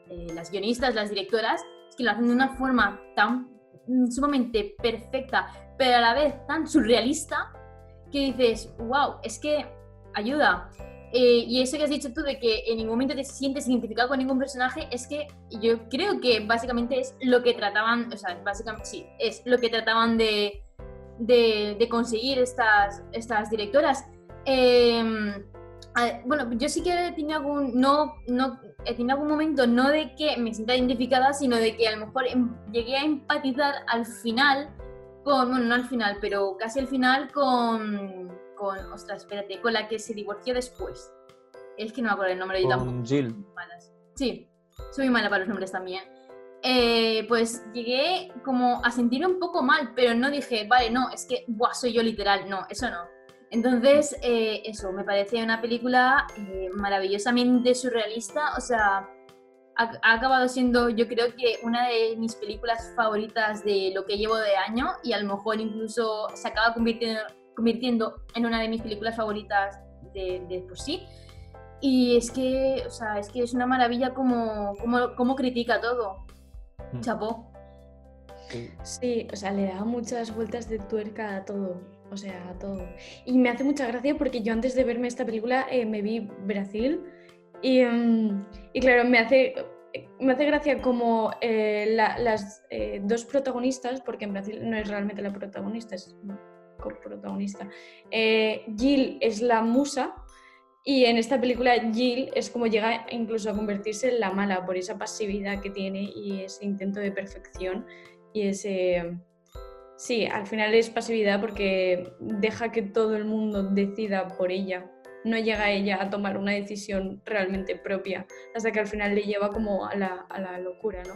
eh, las guionistas, las directoras, es que lo hacen de una forma tan mm, sumamente perfecta, pero a la vez tan surrealista, que dices, wow, es que ayuda. Eh, y eso que has dicho tú de que en ningún momento te sientes identificado con ningún personaje, es que yo creo que básicamente es lo que trataban, o sea, básicamente sí, es lo que trataban de, de, de conseguir estas, estas directoras. Eh, a- bueno, yo sí que tenía algún, no, no, he tenido algún momento no de que me sienta identificada, sino de que a lo mejor em- llegué a empatizar al final con, bueno, no al final, pero casi al final con, con, ostras, espérate, con la que se divorció después. Es que no me acuerdo el nombre, yo tampoco. Con Jill. Sí, soy mala para los nombres también. Eh, pues llegué como a sentirme un poco mal, pero no dije, vale, no, es que buah, soy yo literal, no, eso no. Entonces, eh, eso, me parece una película eh, maravillosamente surrealista, o sea, ha, ha acabado siendo, yo creo que una de mis películas favoritas de lo que llevo de año y a lo mejor incluso se acaba convirtiendo, convirtiendo en una de mis películas favoritas de, de por sí. Y es que, o sea, es que es una maravilla como, como, como critica todo. Mm. Chapó. Sí, o sea, le da muchas vueltas de tuerca a todo, o sea, todo. Y me hace mucha gracia porque yo antes de verme esta película eh, me vi Brasil y, mm, y claro, me hace, me hace gracia como eh, la- las eh, dos protagonistas, porque en Brasil no es realmente la protagonista, es coprotagonista. Eh, Jill es la musa y en esta película Jill es como llega incluso a convertirse en la mala por esa pasividad que tiene y ese intento de perfección y ese... Sí, al final es pasividad porque deja que todo el mundo decida por ella. No llega ella a tomar una decisión realmente propia hasta que al final le lleva como a la, a la locura, ¿no?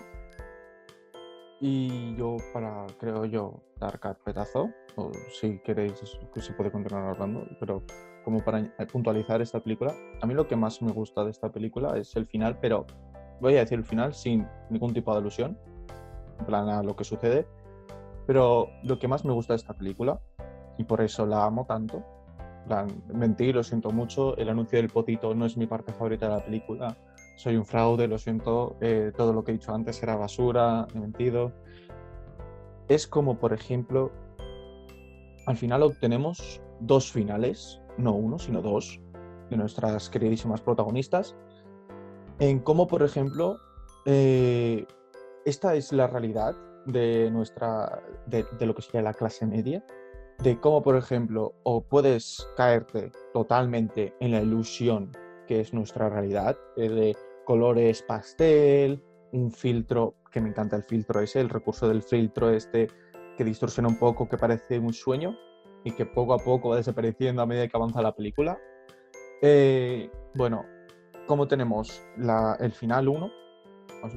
Y yo, para, creo yo, dar carpetazo, o si queréis, que se puede continuar hablando, pero como para puntualizar esta película, a mí lo que más me gusta de esta película es el final, pero voy a decir el final sin ningún tipo de alusión, en plan a lo que sucede, pero lo que más me gusta de esta película, y por eso la amo tanto, plan, mentí, lo siento mucho, el anuncio del potito no es mi parte favorita de la película, soy un fraude, lo siento, eh, todo lo que he dicho antes era basura, he mentido. Es como, por ejemplo, al final obtenemos dos finales, no uno, sino dos, de nuestras queridísimas protagonistas, en cómo, por ejemplo, eh, esta es la realidad de nuestra, de, lo que sería la clase media, de cómo, por ejemplo, o puedes caerte totalmente en la ilusión que es nuestra realidad, eh, de colores pastel, un filtro, que me encanta el filtro ese, el recurso del filtro este que distorsiona un poco, que parece un sueño y que poco a poco va desapareciendo a medida que avanza la película. Eh, bueno, como tenemos la- el final 1,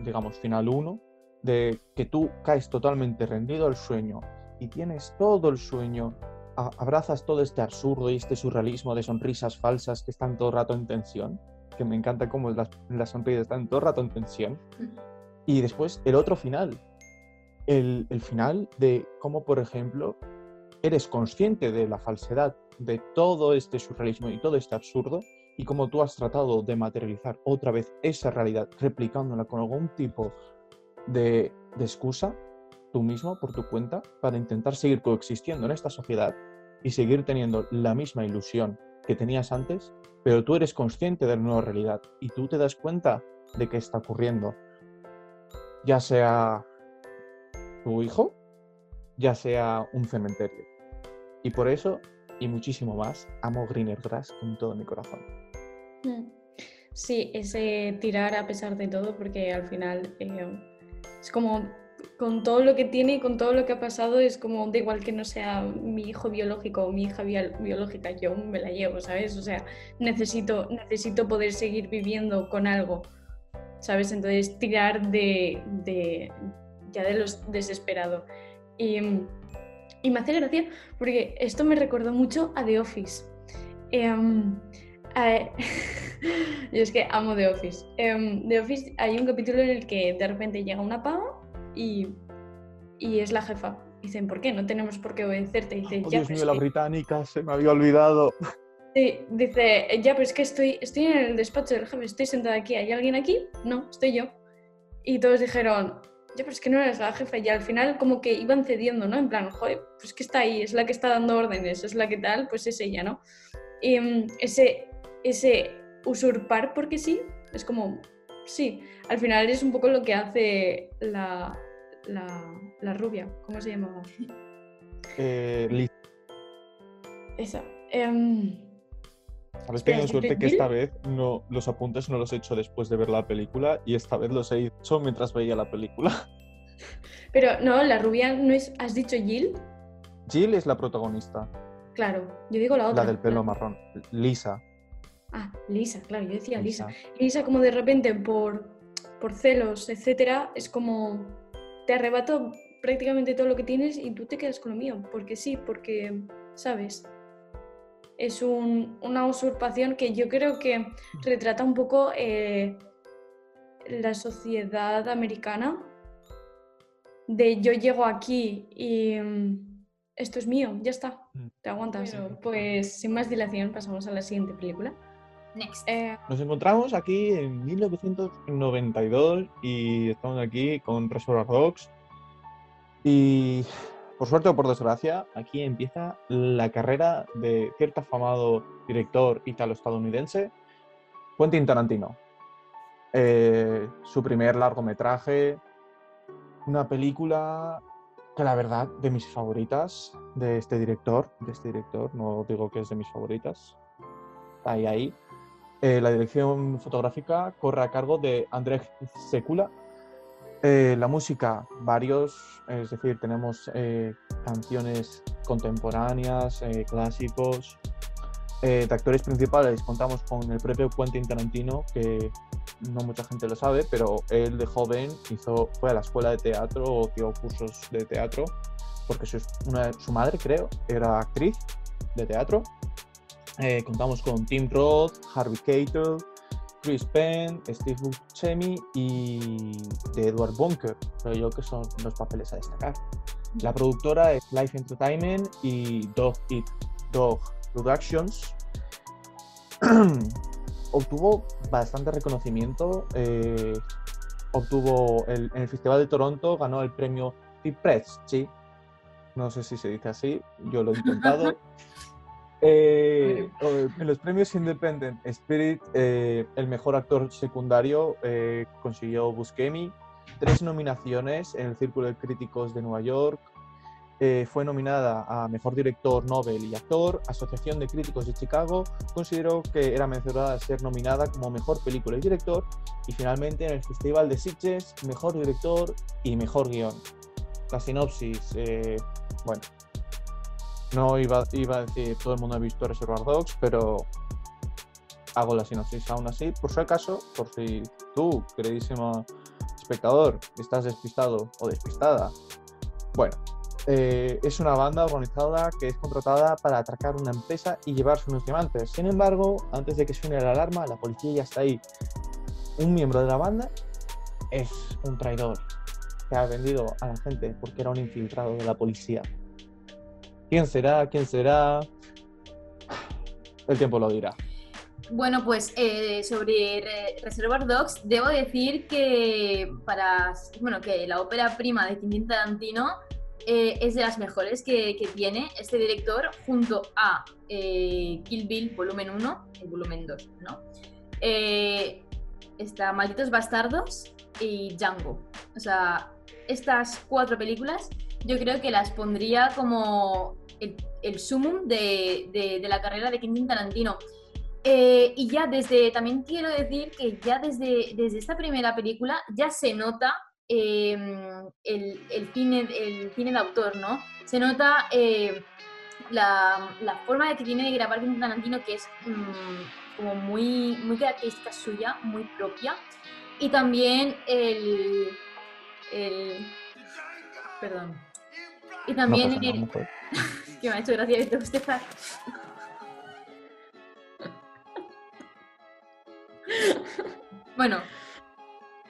digamos final 1, de que tú caes totalmente rendido al sueño y tienes todo el sueño, abrazas todo este absurdo y este surrealismo de sonrisas falsas que están todo el rato en tensión, que me encanta cómo las, las sonrisas están todo el rato en tensión. Y después el otro final, el, el final de cómo, por ejemplo, eres consciente de la falsedad de todo este surrealismo y todo este absurdo y cómo tú has tratado de materializar otra vez esa realidad replicándola con algún tipo de, excusa tú mismo por tu cuenta para intentar seguir coexistiendo en esta sociedad y seguir teniendo la misma ilusión que tenías antes, pero tú eres consciente de la nueva realidad y tú te das cuenta de que está ocurriendo. Ya sea tu hijo, ya sea un cementerio. Y por eso, y muchísimo más, amo Greener Grass con todo mi corazón. Mm. Sí, ese tirar a pesar de todo, porque al final eh, es como con todo lo que tiene y con todo lo que ha pasado, es como da igual que no sea mi hijo biológico o mi hija biol- biológica, yo me la llevo, ¿sabes? O sea, necesito, necesito poder seguir viviendo con algo, ¿sabes? Entonces, tirar de, de ya de los desesperado. Y, y me hace gracia porque esto me recordó mucho a The Office. Em, yo es que amo The Office. Em, The Office hay un capítulo en el que de repente llega una pava y, y es la jefa. Dicen, ¿por qué? No tenemos por qué obedecerte. Dice, Oh, ya, Dios mío, la que- británica, se me había olvidado. Sí, dice, ya, pero es que estoy, estoy en el despacho del jefe, estoy sentada aquí. ¿Hay alguien aquí? No, estoy yo. Y todos dijeron, ya, pero es que no eres la jefa. Y al final como que iban cediendo, ¿no? En plan, joder, pues que está ahí, es la que está dando órdenes, es la que tal, pues es ella, ¿no? Y mm, ese, ese usurpar porque sí, es como, sí, al final es un poco lo que hace la, la, la rubia, ¿cómo se llamaba? Eh, Liz, Esa. em, habéis tenido suerte que esta vez no, los apuntes no los he hecho después de ver la película y esta vez los he hecho mientras veía la película. pero no, la rubia no es, ¿has dicho Jill? Jill es la protagonista, Claro, yo digo la otra. la del pelo marrón. Lisa. Ah, Lisa, claro, yo decía Lisa. Lisa. Lisa, como de repente por, por celos, etcétera, es como te arrebato prácticamente todo lo que tienes y tú te quedas con lo mío. Porque sí, porque, ¿sabes? Es un- una usurpación que yo creo que retrata un poco eh, la sociedad americana. De yo llego aquí y mm, esto es mío, ya está, Mm. te aguantas. pues sin más dilación pasamos a la siguiente película. Next. Eh, Nos encontramos aquí en 1992 y estamos aquí con Reservoir Dogs. Y por suerte o por desgracia, aquí empieza la carrera de cierto afamado director italo-estadounidense, Quentin Tarantino. Eh, su primer largometraje, una película que la verdad de mis favoritas de este director, de este director, no digo que es de mis favoritas, ahí ahí. Eh, la dirección fotográfica corre a cargo de Andrzej Sekula. Eh, la música, varios, es decir, tenemos eh, canciones contemporáneas, clásicos. De actores principales contamos con el propio Quentin Tarantino, que no mucha gente lo sabe, pero él de joven hizo, fue a la escuela de teatro o dio cursos de teatro, porque su, una- su madre, creo, era actriz de teatro. Eh, contamos con Tim Roth, Harvey Keitel, Chris Penn, Steve Buscemi y de Edward Bunker, creo yo que son los papeles a destacar. La productora es Life Entertainment y Dog Eat Dog Productions. obtuvo bastante reconocimiento. eh, obtuvo en el Festival de Toronto, ganó el premio Tip Press, sí. No sé si se dice así, yo lo he intentado. Eh, o- en los premios Independent Spirit, eh, el mejor actor secundario eh, consiguió Buscemi, tres nominaciones en el Círculo de Críticos de Nueva York. eh, fue nominada a Mejor Director Nobel y Actor. Asociación de Críticos de Chicago consideró que era merecedora de ser nominada como Mejor Película y Director. Y finalmente en el Festival de Sitges, Mejor Director y Mejor Guión. La sinopsis, eh, bueno, no iba, a decir todo el mundo ha visto Reservoir Dogs, pero hago la sinopsis aún así, por si acaso, por si tú, queridísimo espectador, estás despistado o despistada. Bueno, eh, es una banda organizada que es contratada para atracar una empresa y llevarse unos diamantes. Sin embargo, antes de que suene la alarma, la policía ya está ahí. Un miembro de la banda es un traidor que ha vendido a la gente porque era un infiltrado de la policía. ¿Quién será? ¿Quién será? El tiempo lo dirá. Bueno, pues eh, sobre Re- Reservoir Dogs, debo decir que para bueno que la ópera prima de Quentin Tarantino eh, es de las mejores que, tiene este director junto a eh, Kill Bill volumen 1 y volumen 2, ¿no? Está Malditos Bastardos y Django. O sea, estas cuatro películas yo creo que las pondría como el, el sumum de, de- de la carrera de Quentin Tarantino. Eh, y ya desde, también quiero decir que ya desde, desde esta primera película ya se nota eh, el, el cine, el cine de autor, ¿no? Se nota eh, la, la forma de que tiene de grabar Quentin Tarantino que es mm, como muy, muy característica suya, muy propia. Y también el... el perdón. Y también no el. que me ha hecho gracia verte bostezar. bueno,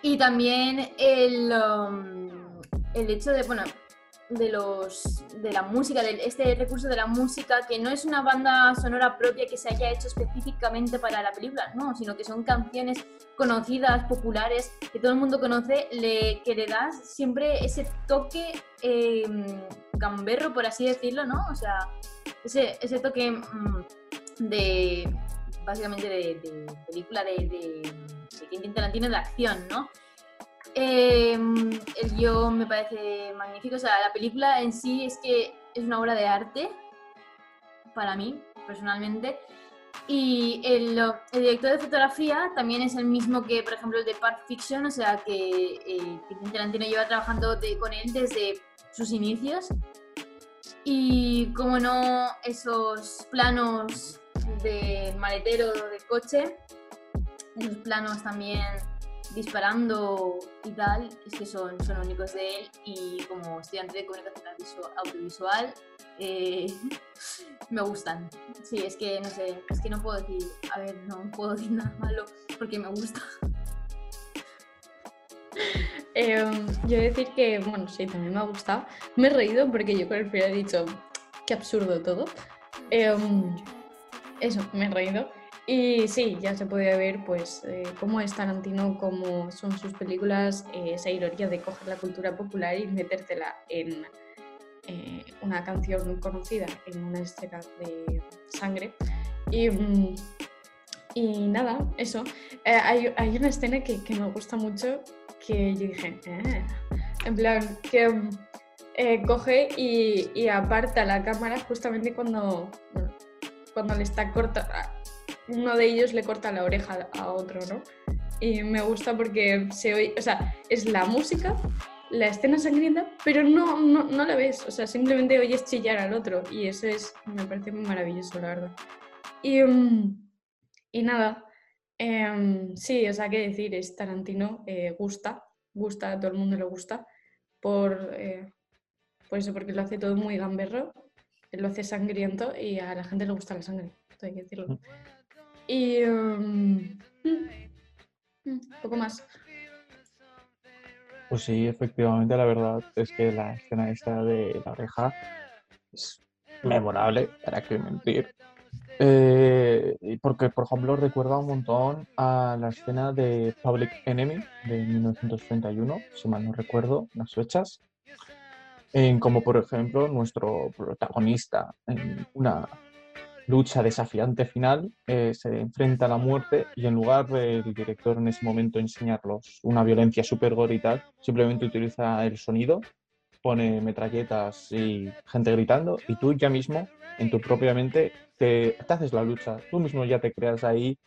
y también el, um, el hecho de, bueno, de los de la música, de este recurso de la música, que no es una banda sonora propia que se haya hecho específicamente para la película, no, sino que son canciones conocidas, populares, que todo el mundo conoce, le, que le das siempre ese toque eh, gamberro, por así decirlo, ¿no? O sea, ese, ese toque mm, de, básicamente de, película de, de, de de acción, ¿no? Eh, el guion me parece magnífico, o sea, la película en sí es que es una obra de arte, para mí, personalmente, y el, el director de fotografía también es el mismo que, por ejemplo, el de Pulp Fiction, o sea, que eh, Tarantino lleva trabajando de- con él desde sus inicios. Y como no, esos planos de maletero de coche, esos planos también disparando y tal, es que son, son únicos de él y como estudiante de comunicación audiovisual- eh, me gustan. Sí, es que no sé, es que no puedo decir, a ver, no puedo decir nada malo porque me gusta. Em, yo decir que, bueno, sí, también me ha gustado. Me he reído porque yo con el final he dicho, qué absurdo todo. Em, eso, me he reído. Y sí, ya se puede ver pues eh, cómo es Tarantino, cómo son sus películas, eh, esa ironía de coger la cultura popular y metértela en eh, una canción conocida, en una escena de sangre. Y, mm, y nada, eso. Eh, hay, hay una escena que, que me gusta mucho que yo dije, "Ah". en plan, que mm, eh, coge y, y aparta la cámara justamente cuando, bueno, cuando le está corta, uno de ellos le corta la oreja a otro, ¿no? Y me gusta porque se oye, o sea, es la música, la escena sangrienta, pero no, no, no la ves, o sea, simplemente oyes chillar al otro y eso es, me parece muy maravilloso, la verdad. Y, mm, y nada, em, sí, o sea, qué decir, es Tarantino, eh, gusta, gusta, a todo el mundo le gusta, por, eh, eso, porque lo hace todo muy gamberro, lo hace sangriento y a la gente le gusta la sangre, hay que decirlo. Y mm, poco más. Pues sí, efectivamente, la verdad es que la escena esta de la oreja es memorable, para qué mentir. Eh, porque, por ejemplo, recuerda un montón a la escena de Public Enemy de 1931, si mal no recuerdo las fechas, en como por ejemplo nuestro protagonista en una lucha desafiante final eh, se enfrenta a la muerte y en lugar del director en ese momento enseñarlos una violencia súper gore simplemente utiliza el sonido, pone metralletas y gente gritando y tú ya mismo en tu propia mente te, haces la lucha, tú mismo ya te creas ahí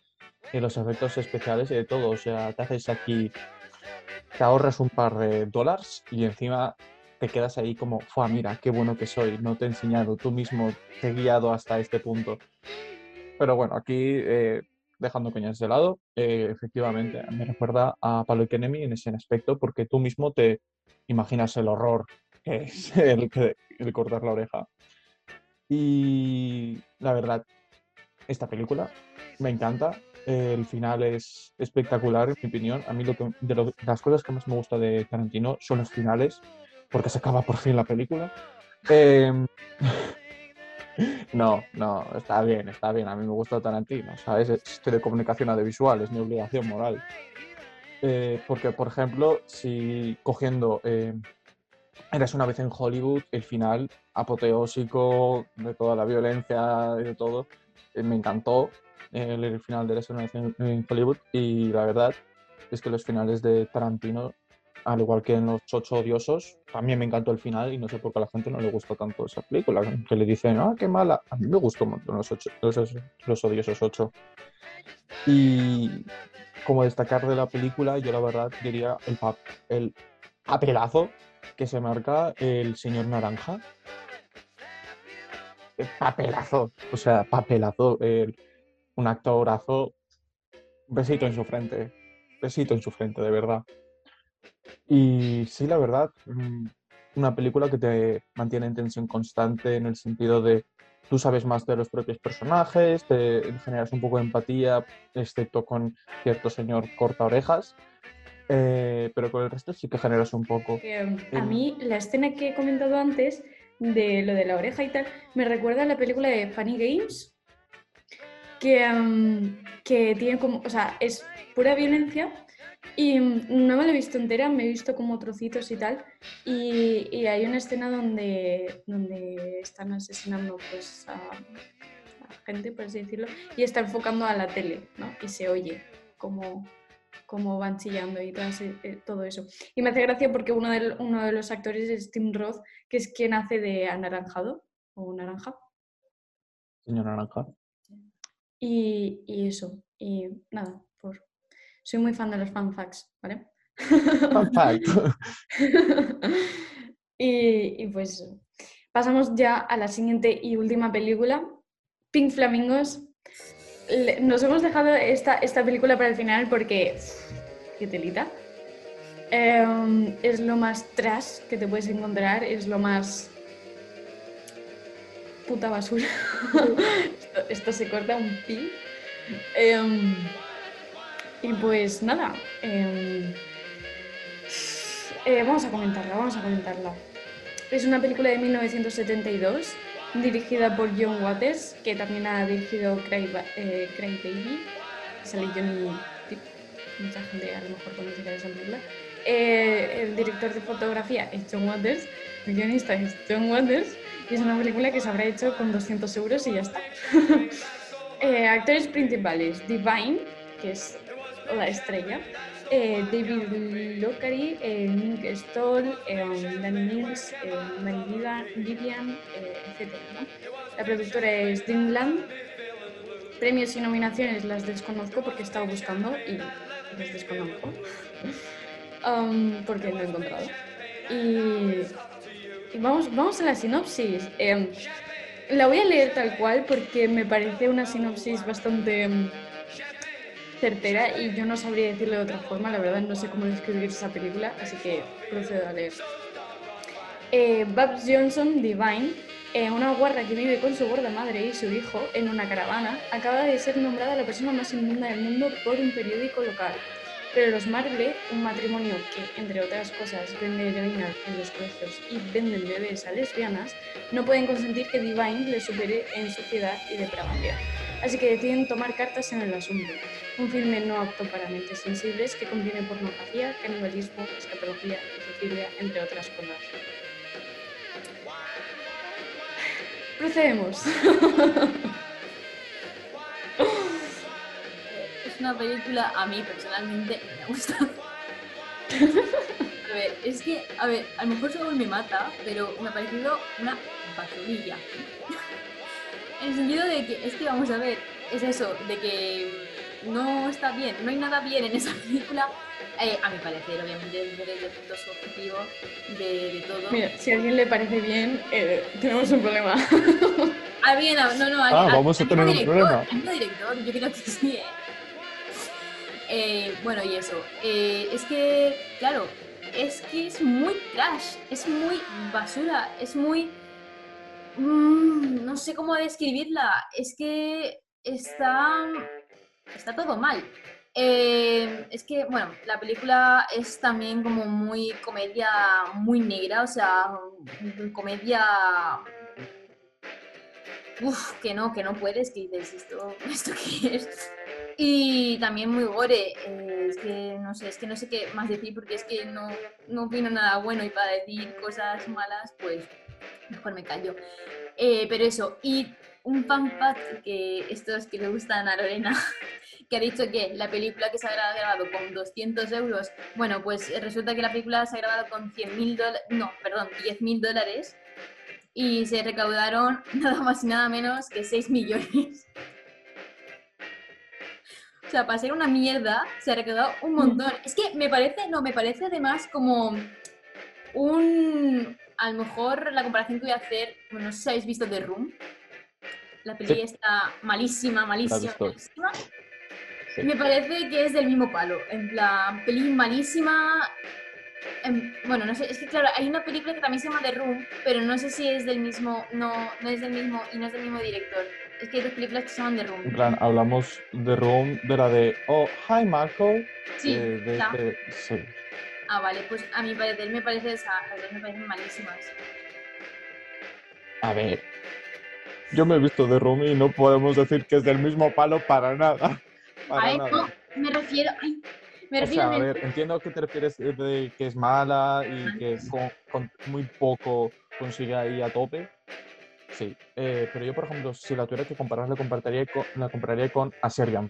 en los efectos especiales y de todo, o sea, te haces aquí, te ahorras un par de dólares y encima te quedas ahí como, ¡fua, mira, qué bueno que soy! No te he enseñado, tú mismo te he guiado hasta este punto. Pero bueno, aquí, eh, dejando coñas de lado, eh, efectivamente me recuerda a Pablo Enemy en ese aspecto, porque tú mismo te imaginas el horror que es el, el cortar la oreja. Y la verdad, esta película me encanta. El final es espectacular, en mi opinión. A mí lo que- de lo- las cosas que más me gusta de Tarantino son los finales, porque se acaba por fin la película. Em, No, no, está bien, está bien. A mí me gusta Tarantino, ¿sabes? Estoy de comunicación audiovisual, es mi obligación moral. Eh, porque, por ejemplo, si cogiendo eh, Eres una vez en Hollywood, el final apoteósico de toda la violencia y de todo, eh, me encantó el, final de Eres una vez en, en Hollywood y la verdad es que los finales de Tarantino, al igual que en Los Ocho Odiosos, también me encantó el final y no sé por qué a la gente no le gustó tanto esa película, que le dicen, ah, qué mala. A mí me gustó montón Los, ocho, los, los Odiosos 8. Y como destacar de la película, yo la verdad diría el, pap el papelazo que se marca el señor Naranja. Eh, Papelazo, o sea, papelazo. el- un actorazo. Besito en su frente. Besito en su frente, de verdad. Y sí, la verdad, mm, una película que te mantiene en tensión constante en el sentido de tú sabes más de los propios personajes, te generas un poco de empatía, excepto con cierto señor corta orejas, eh, pero con el resto sí que generas un poco. Um, a mí la escena que he comentado antes de lo de la oreja y tal me recuerda a la película de Funny Games que, um, que tiene como, o sea, es pura violencia y no me la he visto entera, me he visto como trocitos y tal y, y hay una escena donde, donde están asesinando pues a, a gente, por así decirlo, y está enfocando a la tele, ¿no? Y se oye como cómo van chillando y todo, ese- eh, todo eso. Y me hace gracia porque uno de, uno de los actores es Tim Roth, que es quien hace de anaranjado o naranja. Señor Naranja. Y, y eso. Y nada. Soy muy fan de los facts, ¿vale? Fun fact. y, y pues pasamos ya a la siguiente y última película, Pink Flamingos. Nos hemos dejado esta, esta película para el final porque... ¡Qué telita! Em, es lo más trash que te puedes encontrar, es lo más... Puta basura. esto, esto se corta un pi. Em, y pues nada, em, eh, vamos a comentarla, vamos a comentarla. Es una película de 1972 dirigida por John Waters, que también ha dirigido Cry, eh, Baby. Sale Johnny mucha gente a lo mejor conoce de esa película. Eh, el director de fotografía es John Waters, el guionista es John Waters, y es una película que se habrá hecho con 200 euros y ya está. Eh, actores principales, Divine, que es la estrella, eh, David Lockery, eh, Nick Stoll, eh, Danny Mills, eh, Vivian, eh, etc. La productora es Dreamland. Premios y nominaciones las desconozco porque he estado buscando y las desconozco. Um, porque no he encontrado. Y, y vamos, vamos a la sinopsis. Em, la voy a leer tal cual porque me parece una sinopsis bastante em, certera y yo no sabría decirlo de otra forma. La verdad, no sé cómo describir esa película, así que procedo a leer. Eh, Babs Johnson, Divine, eh, una guarra que vive con su gorda madre y su hijo en una caravana, acaba de ser nombrada la persona más inmunda del mundo por un periódico local. Pero los Marble, un matrimonio que, entre otras cosas, vende heroína en los colegios y venden bebés a lesbianas, no pueden consentir que Divine le supere en suciedad y depravación. Así que deciden tomar cartas en el asunto. Un filme no apto para mentes sensibles que contiene pornografía, canibalismo, escatología y zoofilia, entre otras cosas. Procedemos. Es una película, a mí personalmente, me ha gustado. A ver, es que, a ver, a lo mejor solo me mata, pero me ha parecido una basurilla. En el sentido de que, es que vamos a ver, es eso, de que no está bien, no hay nada bien en esa película, eh, a mi parecer, obviamente, desde el punto subjetivo de, de todo. Mira, si a alguien le parece bien, eh, tenemos un problema. Ah, bien, ah, no, no, Ah, al- al- vamos a tener un problema. mismo director, yo creo que sí, ¿eh? Eh, bueno, y eso. eh, es que, claro, es que es muy trash, es muy basura, es muy. Mm, no sé cómo describirla. Es que está. Está todo mal. Eh, es que, bueno, la película es también como muy comedia, muy negra, o sea, mm, comedia uff, que no, que no puedes, que dices, ¿esto, esto qué es? Y también muy gore, eh, es que no sé, es que no sé qué más decir porque es que no, no opino nada bueno y para decir cosas malas, pues mejor me callo. Eh, pero eso, y un fan fact que estos que le gustan a Lorena, que ha dicho que la película que se ha grabado con 200 euros, bueno, pues resulta que la película se ha grabado con 100 mil dólares, no, perdón, 10 mil dólares y se recaudaron nada más y nada menos que 6 millones. O sea, para ser una mierda se ha recaudado un montón. Es que me parece, no, me parece además como un... A lo mejor la comparación que voy a hacer, bueno, no sé si habéis visto The Room. La peli Sí. está malísima, malísima, malísima. Sí. Me parece que es del mismo palo. En plan, peli malísima. em, bueno, no sé, es que claro, hay una película que también se llama The Room, pero no sé si es del mismo, no, no es del mismo y no es del mismo director. Es que hay dos películas que se llaman The En Room. plan, hablamos de Room, de la de Oh, hi Marco. Sí, eh, de esa. este- sí. Ah, vale, pues a mi parecer me parece esa, me parecen malísimas. A ver. Yo me he visto de Room y no podemos decir que es del mismo palo para nada. Para Ay, nada. no, me refiero, ay, me O refiero sea, a a ver, entiendo que te refieres de- de que es mala y que con, con muy poco consigue ahí a tope. Sí, eh, pero yo, por ejemplo, si la tuviera que comparar, la compararía con, la compararía con A Serbian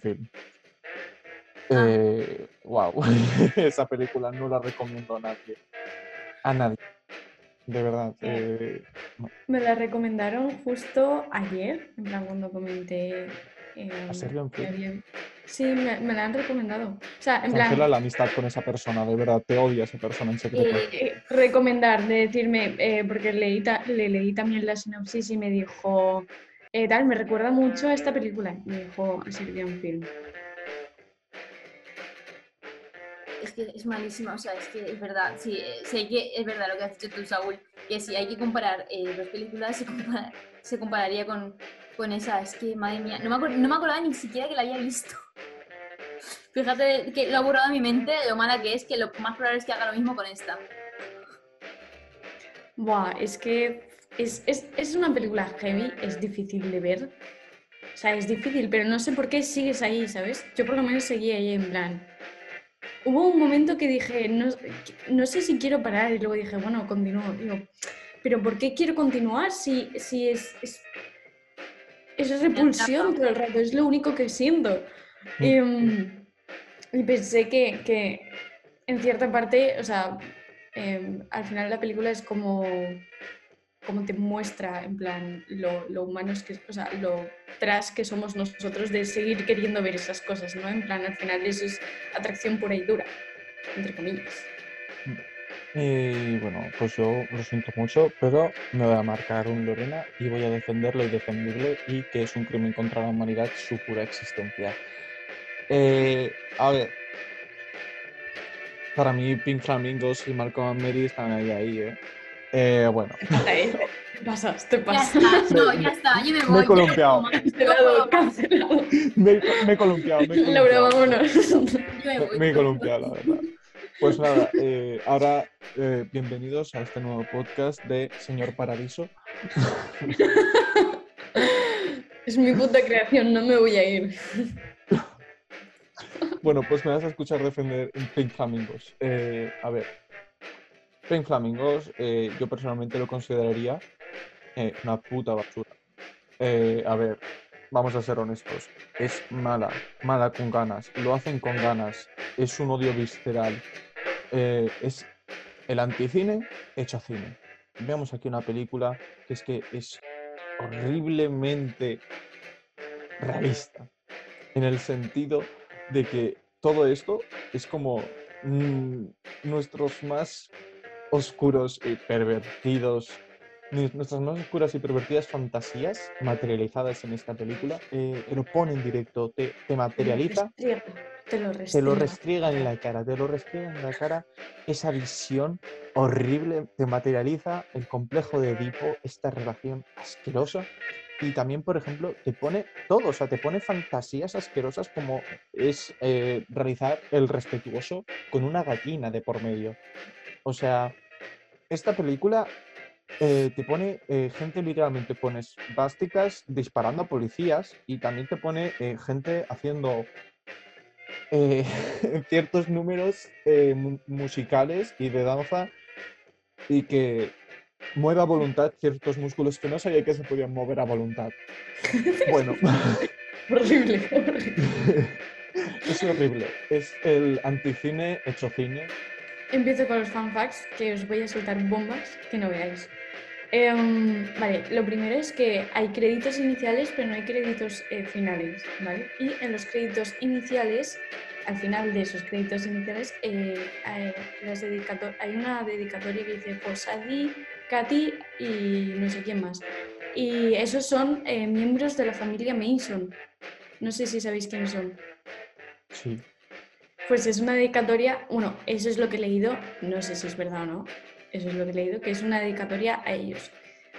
Ah. Eh, wow, esa película no la recomiendo a nadie. A nadie. De verdad. eh, no. Me la recomendaron justo ayer, en plan cuando comenté. eh, ¿A Serbian que Film? había- Sí, me, me la han recomendado. O sea, en plan, Cancela la amistad con esa persona, de verdad, te odia esa persona en secreto. Eh, eh, recomendar, de decirme, eh, porque leí ta- le leí también la sinopsis y me dijo, tal, me recuerda mucho a esta película. Me dijo a Serbian Film. Es que es malísima, o sea, es que es verdad, sí, eh, sé que es verdad lo que has dicho tú, Saúl, que si hay que comparar eh, dos películas, se, compara- se compararía con, con esa, es que, madre mía, no me, no me acordaba ni siquiera que la había visto. Fíjate que lo ha borrado de mi mente, lo mala que es, que lo más probable es que haga lo mismo con esta. Buah, es que es, es, es una película heavy, es difícil de ver. O sea, es difícil, pero no sé por qué sigues ahí, ¿sabes? Yo por lo menos seguí ahí en plan. Hubo un momento que dije, no, no sé si quiero parar, y luego dije, bueno, continúo. Digo, pero ¿por qué quiero continuar si, si es, es, es repulsión todo el rato? Es lo único que siento. Em, y pensé que, que en cierta parte, o sea, em, al final la película es como, como te muestra, en plan, lo, lo humanos que, o sea, lo tras que somos nosotros de seguir queriendo ver esas cosas, ¿no? En plan, al final eso es atracción pura y dura, entre comillas. Y bueno, pues yo lo siento mucho, pero me voy a marcar un Lorena y voy a defenderlo y defendible y que es un crimen contra la humanidad su pura existencia. Eh, a ver, para mí Pink Flamingos y Malcolm and Mary están ahí, ahí, ¿eh? Eh, bueno, Te pasas, te Ya pasas. está, no, ya está, yo me voy. me he ya columpiado, no Cancelado, cancelado. me, me he columpiado, me he Laura, columpiado. vámonos. Yo me voy. Me he columpiado, la verdad. Pues nada, eh, ahora eh, bienvenidos a este nuevo podcast de Señor Paradiso. Es mi puta creación, no me voy a ir. Bueno, pues me vas a escuchar defender Pink Flamingos. Eh, a ver, Pink Flamingos, eh, yo personalmente lo consideraría eh, una puta basura. Eh, a ver, vamos a ser honestos. Es mala, mala con ganas. Lo hacen con ganas. Es un odio visceral. Es el anticine hecho cine. Veamos aquí una película que es que es horriblemente realista. En el sentido de que todo esto es como mm, nuestros más oscuros y pervertidos, nu- nuestras más oscuras y pervertidas fantasías materializadas en esta película, eh, te lo pone en directo, te, te materializa, Te lo te lo restriega. restriega en la cara, te lo restriega en la cara esa visión horrible, te materializa el complejo de Edipo, esta relación asquerosa. Y también, por ejemplo, te pone todo, o sea, te pone fantasías asquerosas como es eh, realizar el respetuoso con una gallina de por medio. O sea, esta película eh, te pone eh, gente literalmente, pones básicas disparando a policías y también te pone eh, gente haciendo ciertos números mu- musicales y de danza y que mueve a voluntad ciertos músculos que no sabía que se podían mover a voluntad. Bueno, Horrible, horrible. es horrible. Es el anticine hecho cine. Empiezo con los fanfacts, que os voy a soltar bombas que no veáis. Em, vale, lo primero es que hay créditos iniciales, pero no hay créditos eh, finales, ¿vale? Y en los créditos iniciales, al final de esos créditos iniciales, eh, hay, hay una dedicatoria que dice por Sadie, Katy y no sé quién más. Y esos son eh, miembros de la familia Mason. No sé si sabéis quiénes son. Sí. Pues es una dedicatoria, bueno, eso es lo que he leído, no sé si es verdad o no, eso es lo que he leído, que es una dedicatoria a ellos.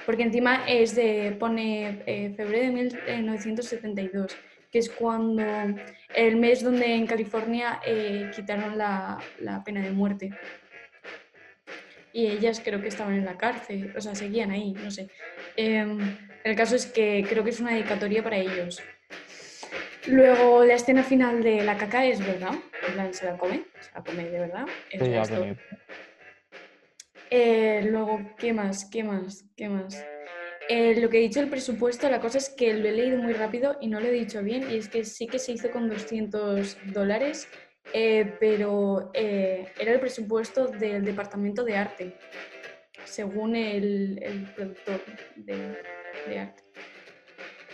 Porque encima es de, pone eh, febrero de 1972, que es cuando, el mes donde en California eh, quitaron la, la pena de muerte. Y ellas creo que estaban en la cárcel, o sea, seguían ahí, no sé. Em, el caso es que creo que es una dedicatoria para ellos. Luego la escena final de la caca es verdad, en plan se la come, se la come de verdad. es Sí. Eh, luego, ¿qué más? ¿Qué más? ¿Qué más? Eh, lo que he dicho el presupuesto, la cosa es que lo he leído muy rápido y no lo he dicho bien, y es que sí que se hizo con 200 dólares, eh, pero eh, era el presupuesto del departamento de arte, según el, el productor de, de arte.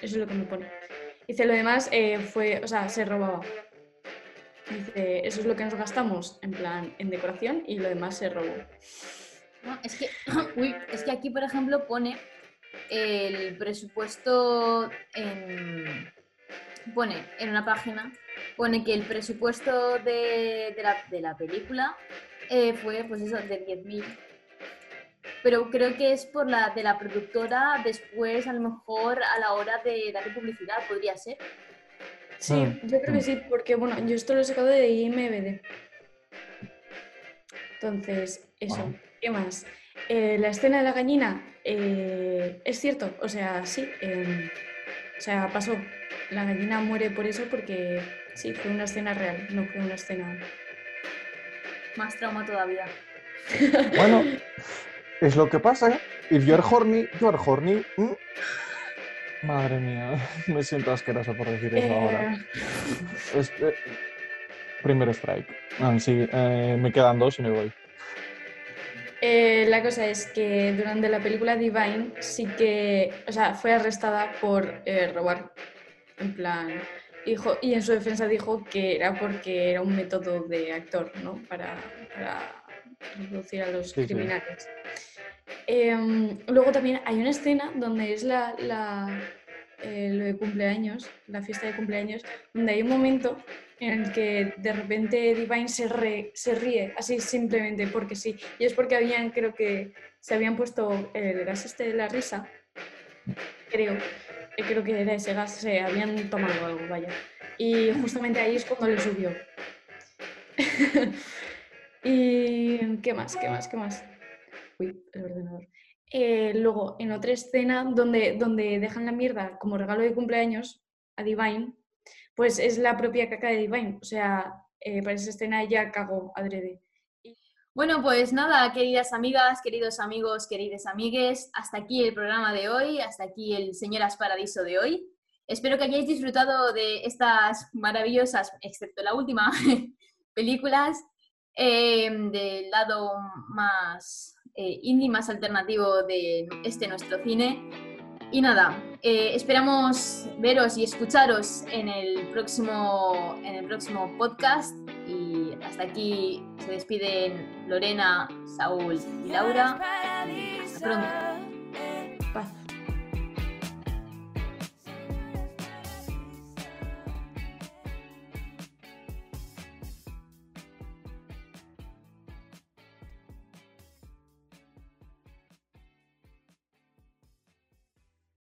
Eso es lo que me pone. Dice, lo demás eh, fue, o sea, se robaba. Dice, eso es lo que nos gastamos, en plan, en decoración, y lo demás se robó. No, es que, uy, es que aquí, por ejemplo, pone el presupuesto en. Pone en una página, pone que el presupuesto de, de la, de la película eh, fue, pues eso, de 10.000. Pero creo que es por la de la productora después, a lo mejor, a la hora de darle publicidad, podría ser. Sí, Mm, yo creo que mm. sí, porque bueno, yo esto lo he sacado de IMBD. Entonces, eso. ¿Qué más? Eh, la escena de la gallina, eh, es cierto, o sea, sí, em, o sea, pasó. La gallina muere por eso porque sí, fue una escena real, no fue una escena. Más trauma todavía. Bueno, es lo que pasa. If you're horny, you're horny. ¿Mm? Madre mía, me siento asqueroso por decir eso ahora. Eh, Es- eh, primer strike. Ah, sí, eh, me quedan dos y me voy. Eh, la cosa es que durante la película Divine sí que, o sea, fue arrestada por eh, robar. En plan, dijo, y en su defensa dijo que era porque era un método de actor, ¿no? Para, para reproducir a los Sí, sí. Em, luego también hay una escena donde es la, la, eh, lo de cumpleaños, la fiesta de cumpleaños, donde hay un momento en el que de repente Divine se, re- se ríe, así simplemente porque sí. Y es porque habían, creo que se habían puesto el gas este de la risa, creo, eh, creo que era ese gas, se habían tomado algo, vaya. Y justamente ahí es cuando le subió. y ¿qué más? ¿Qué más? ¿Qué más? El ordenador. Eh, luego, en otra escena donde, donde dejan la mierda como regalo de cumpleaños a Divine, pues es la propia caca de Divine. O sea, eh, para esa escena ella cagó adrede. Bueno, pues nada, queridas amigas, queridos amigos, queridas amigues, hasta aquí el programa de hoy, hasta aquí el Señoras Paradiso de hoy. Espero que hayáis disfrutado de estas maravillosas, excepto la última, películas eh, del lado más eh, indie, más alternativo de este nuestro cine. Y nada, eh, esperamos veros y escucharos en el próximo, en el próximo podcast. Y hasta aquí se despiden Lorena, Saúl y Laura. Hasta pronto.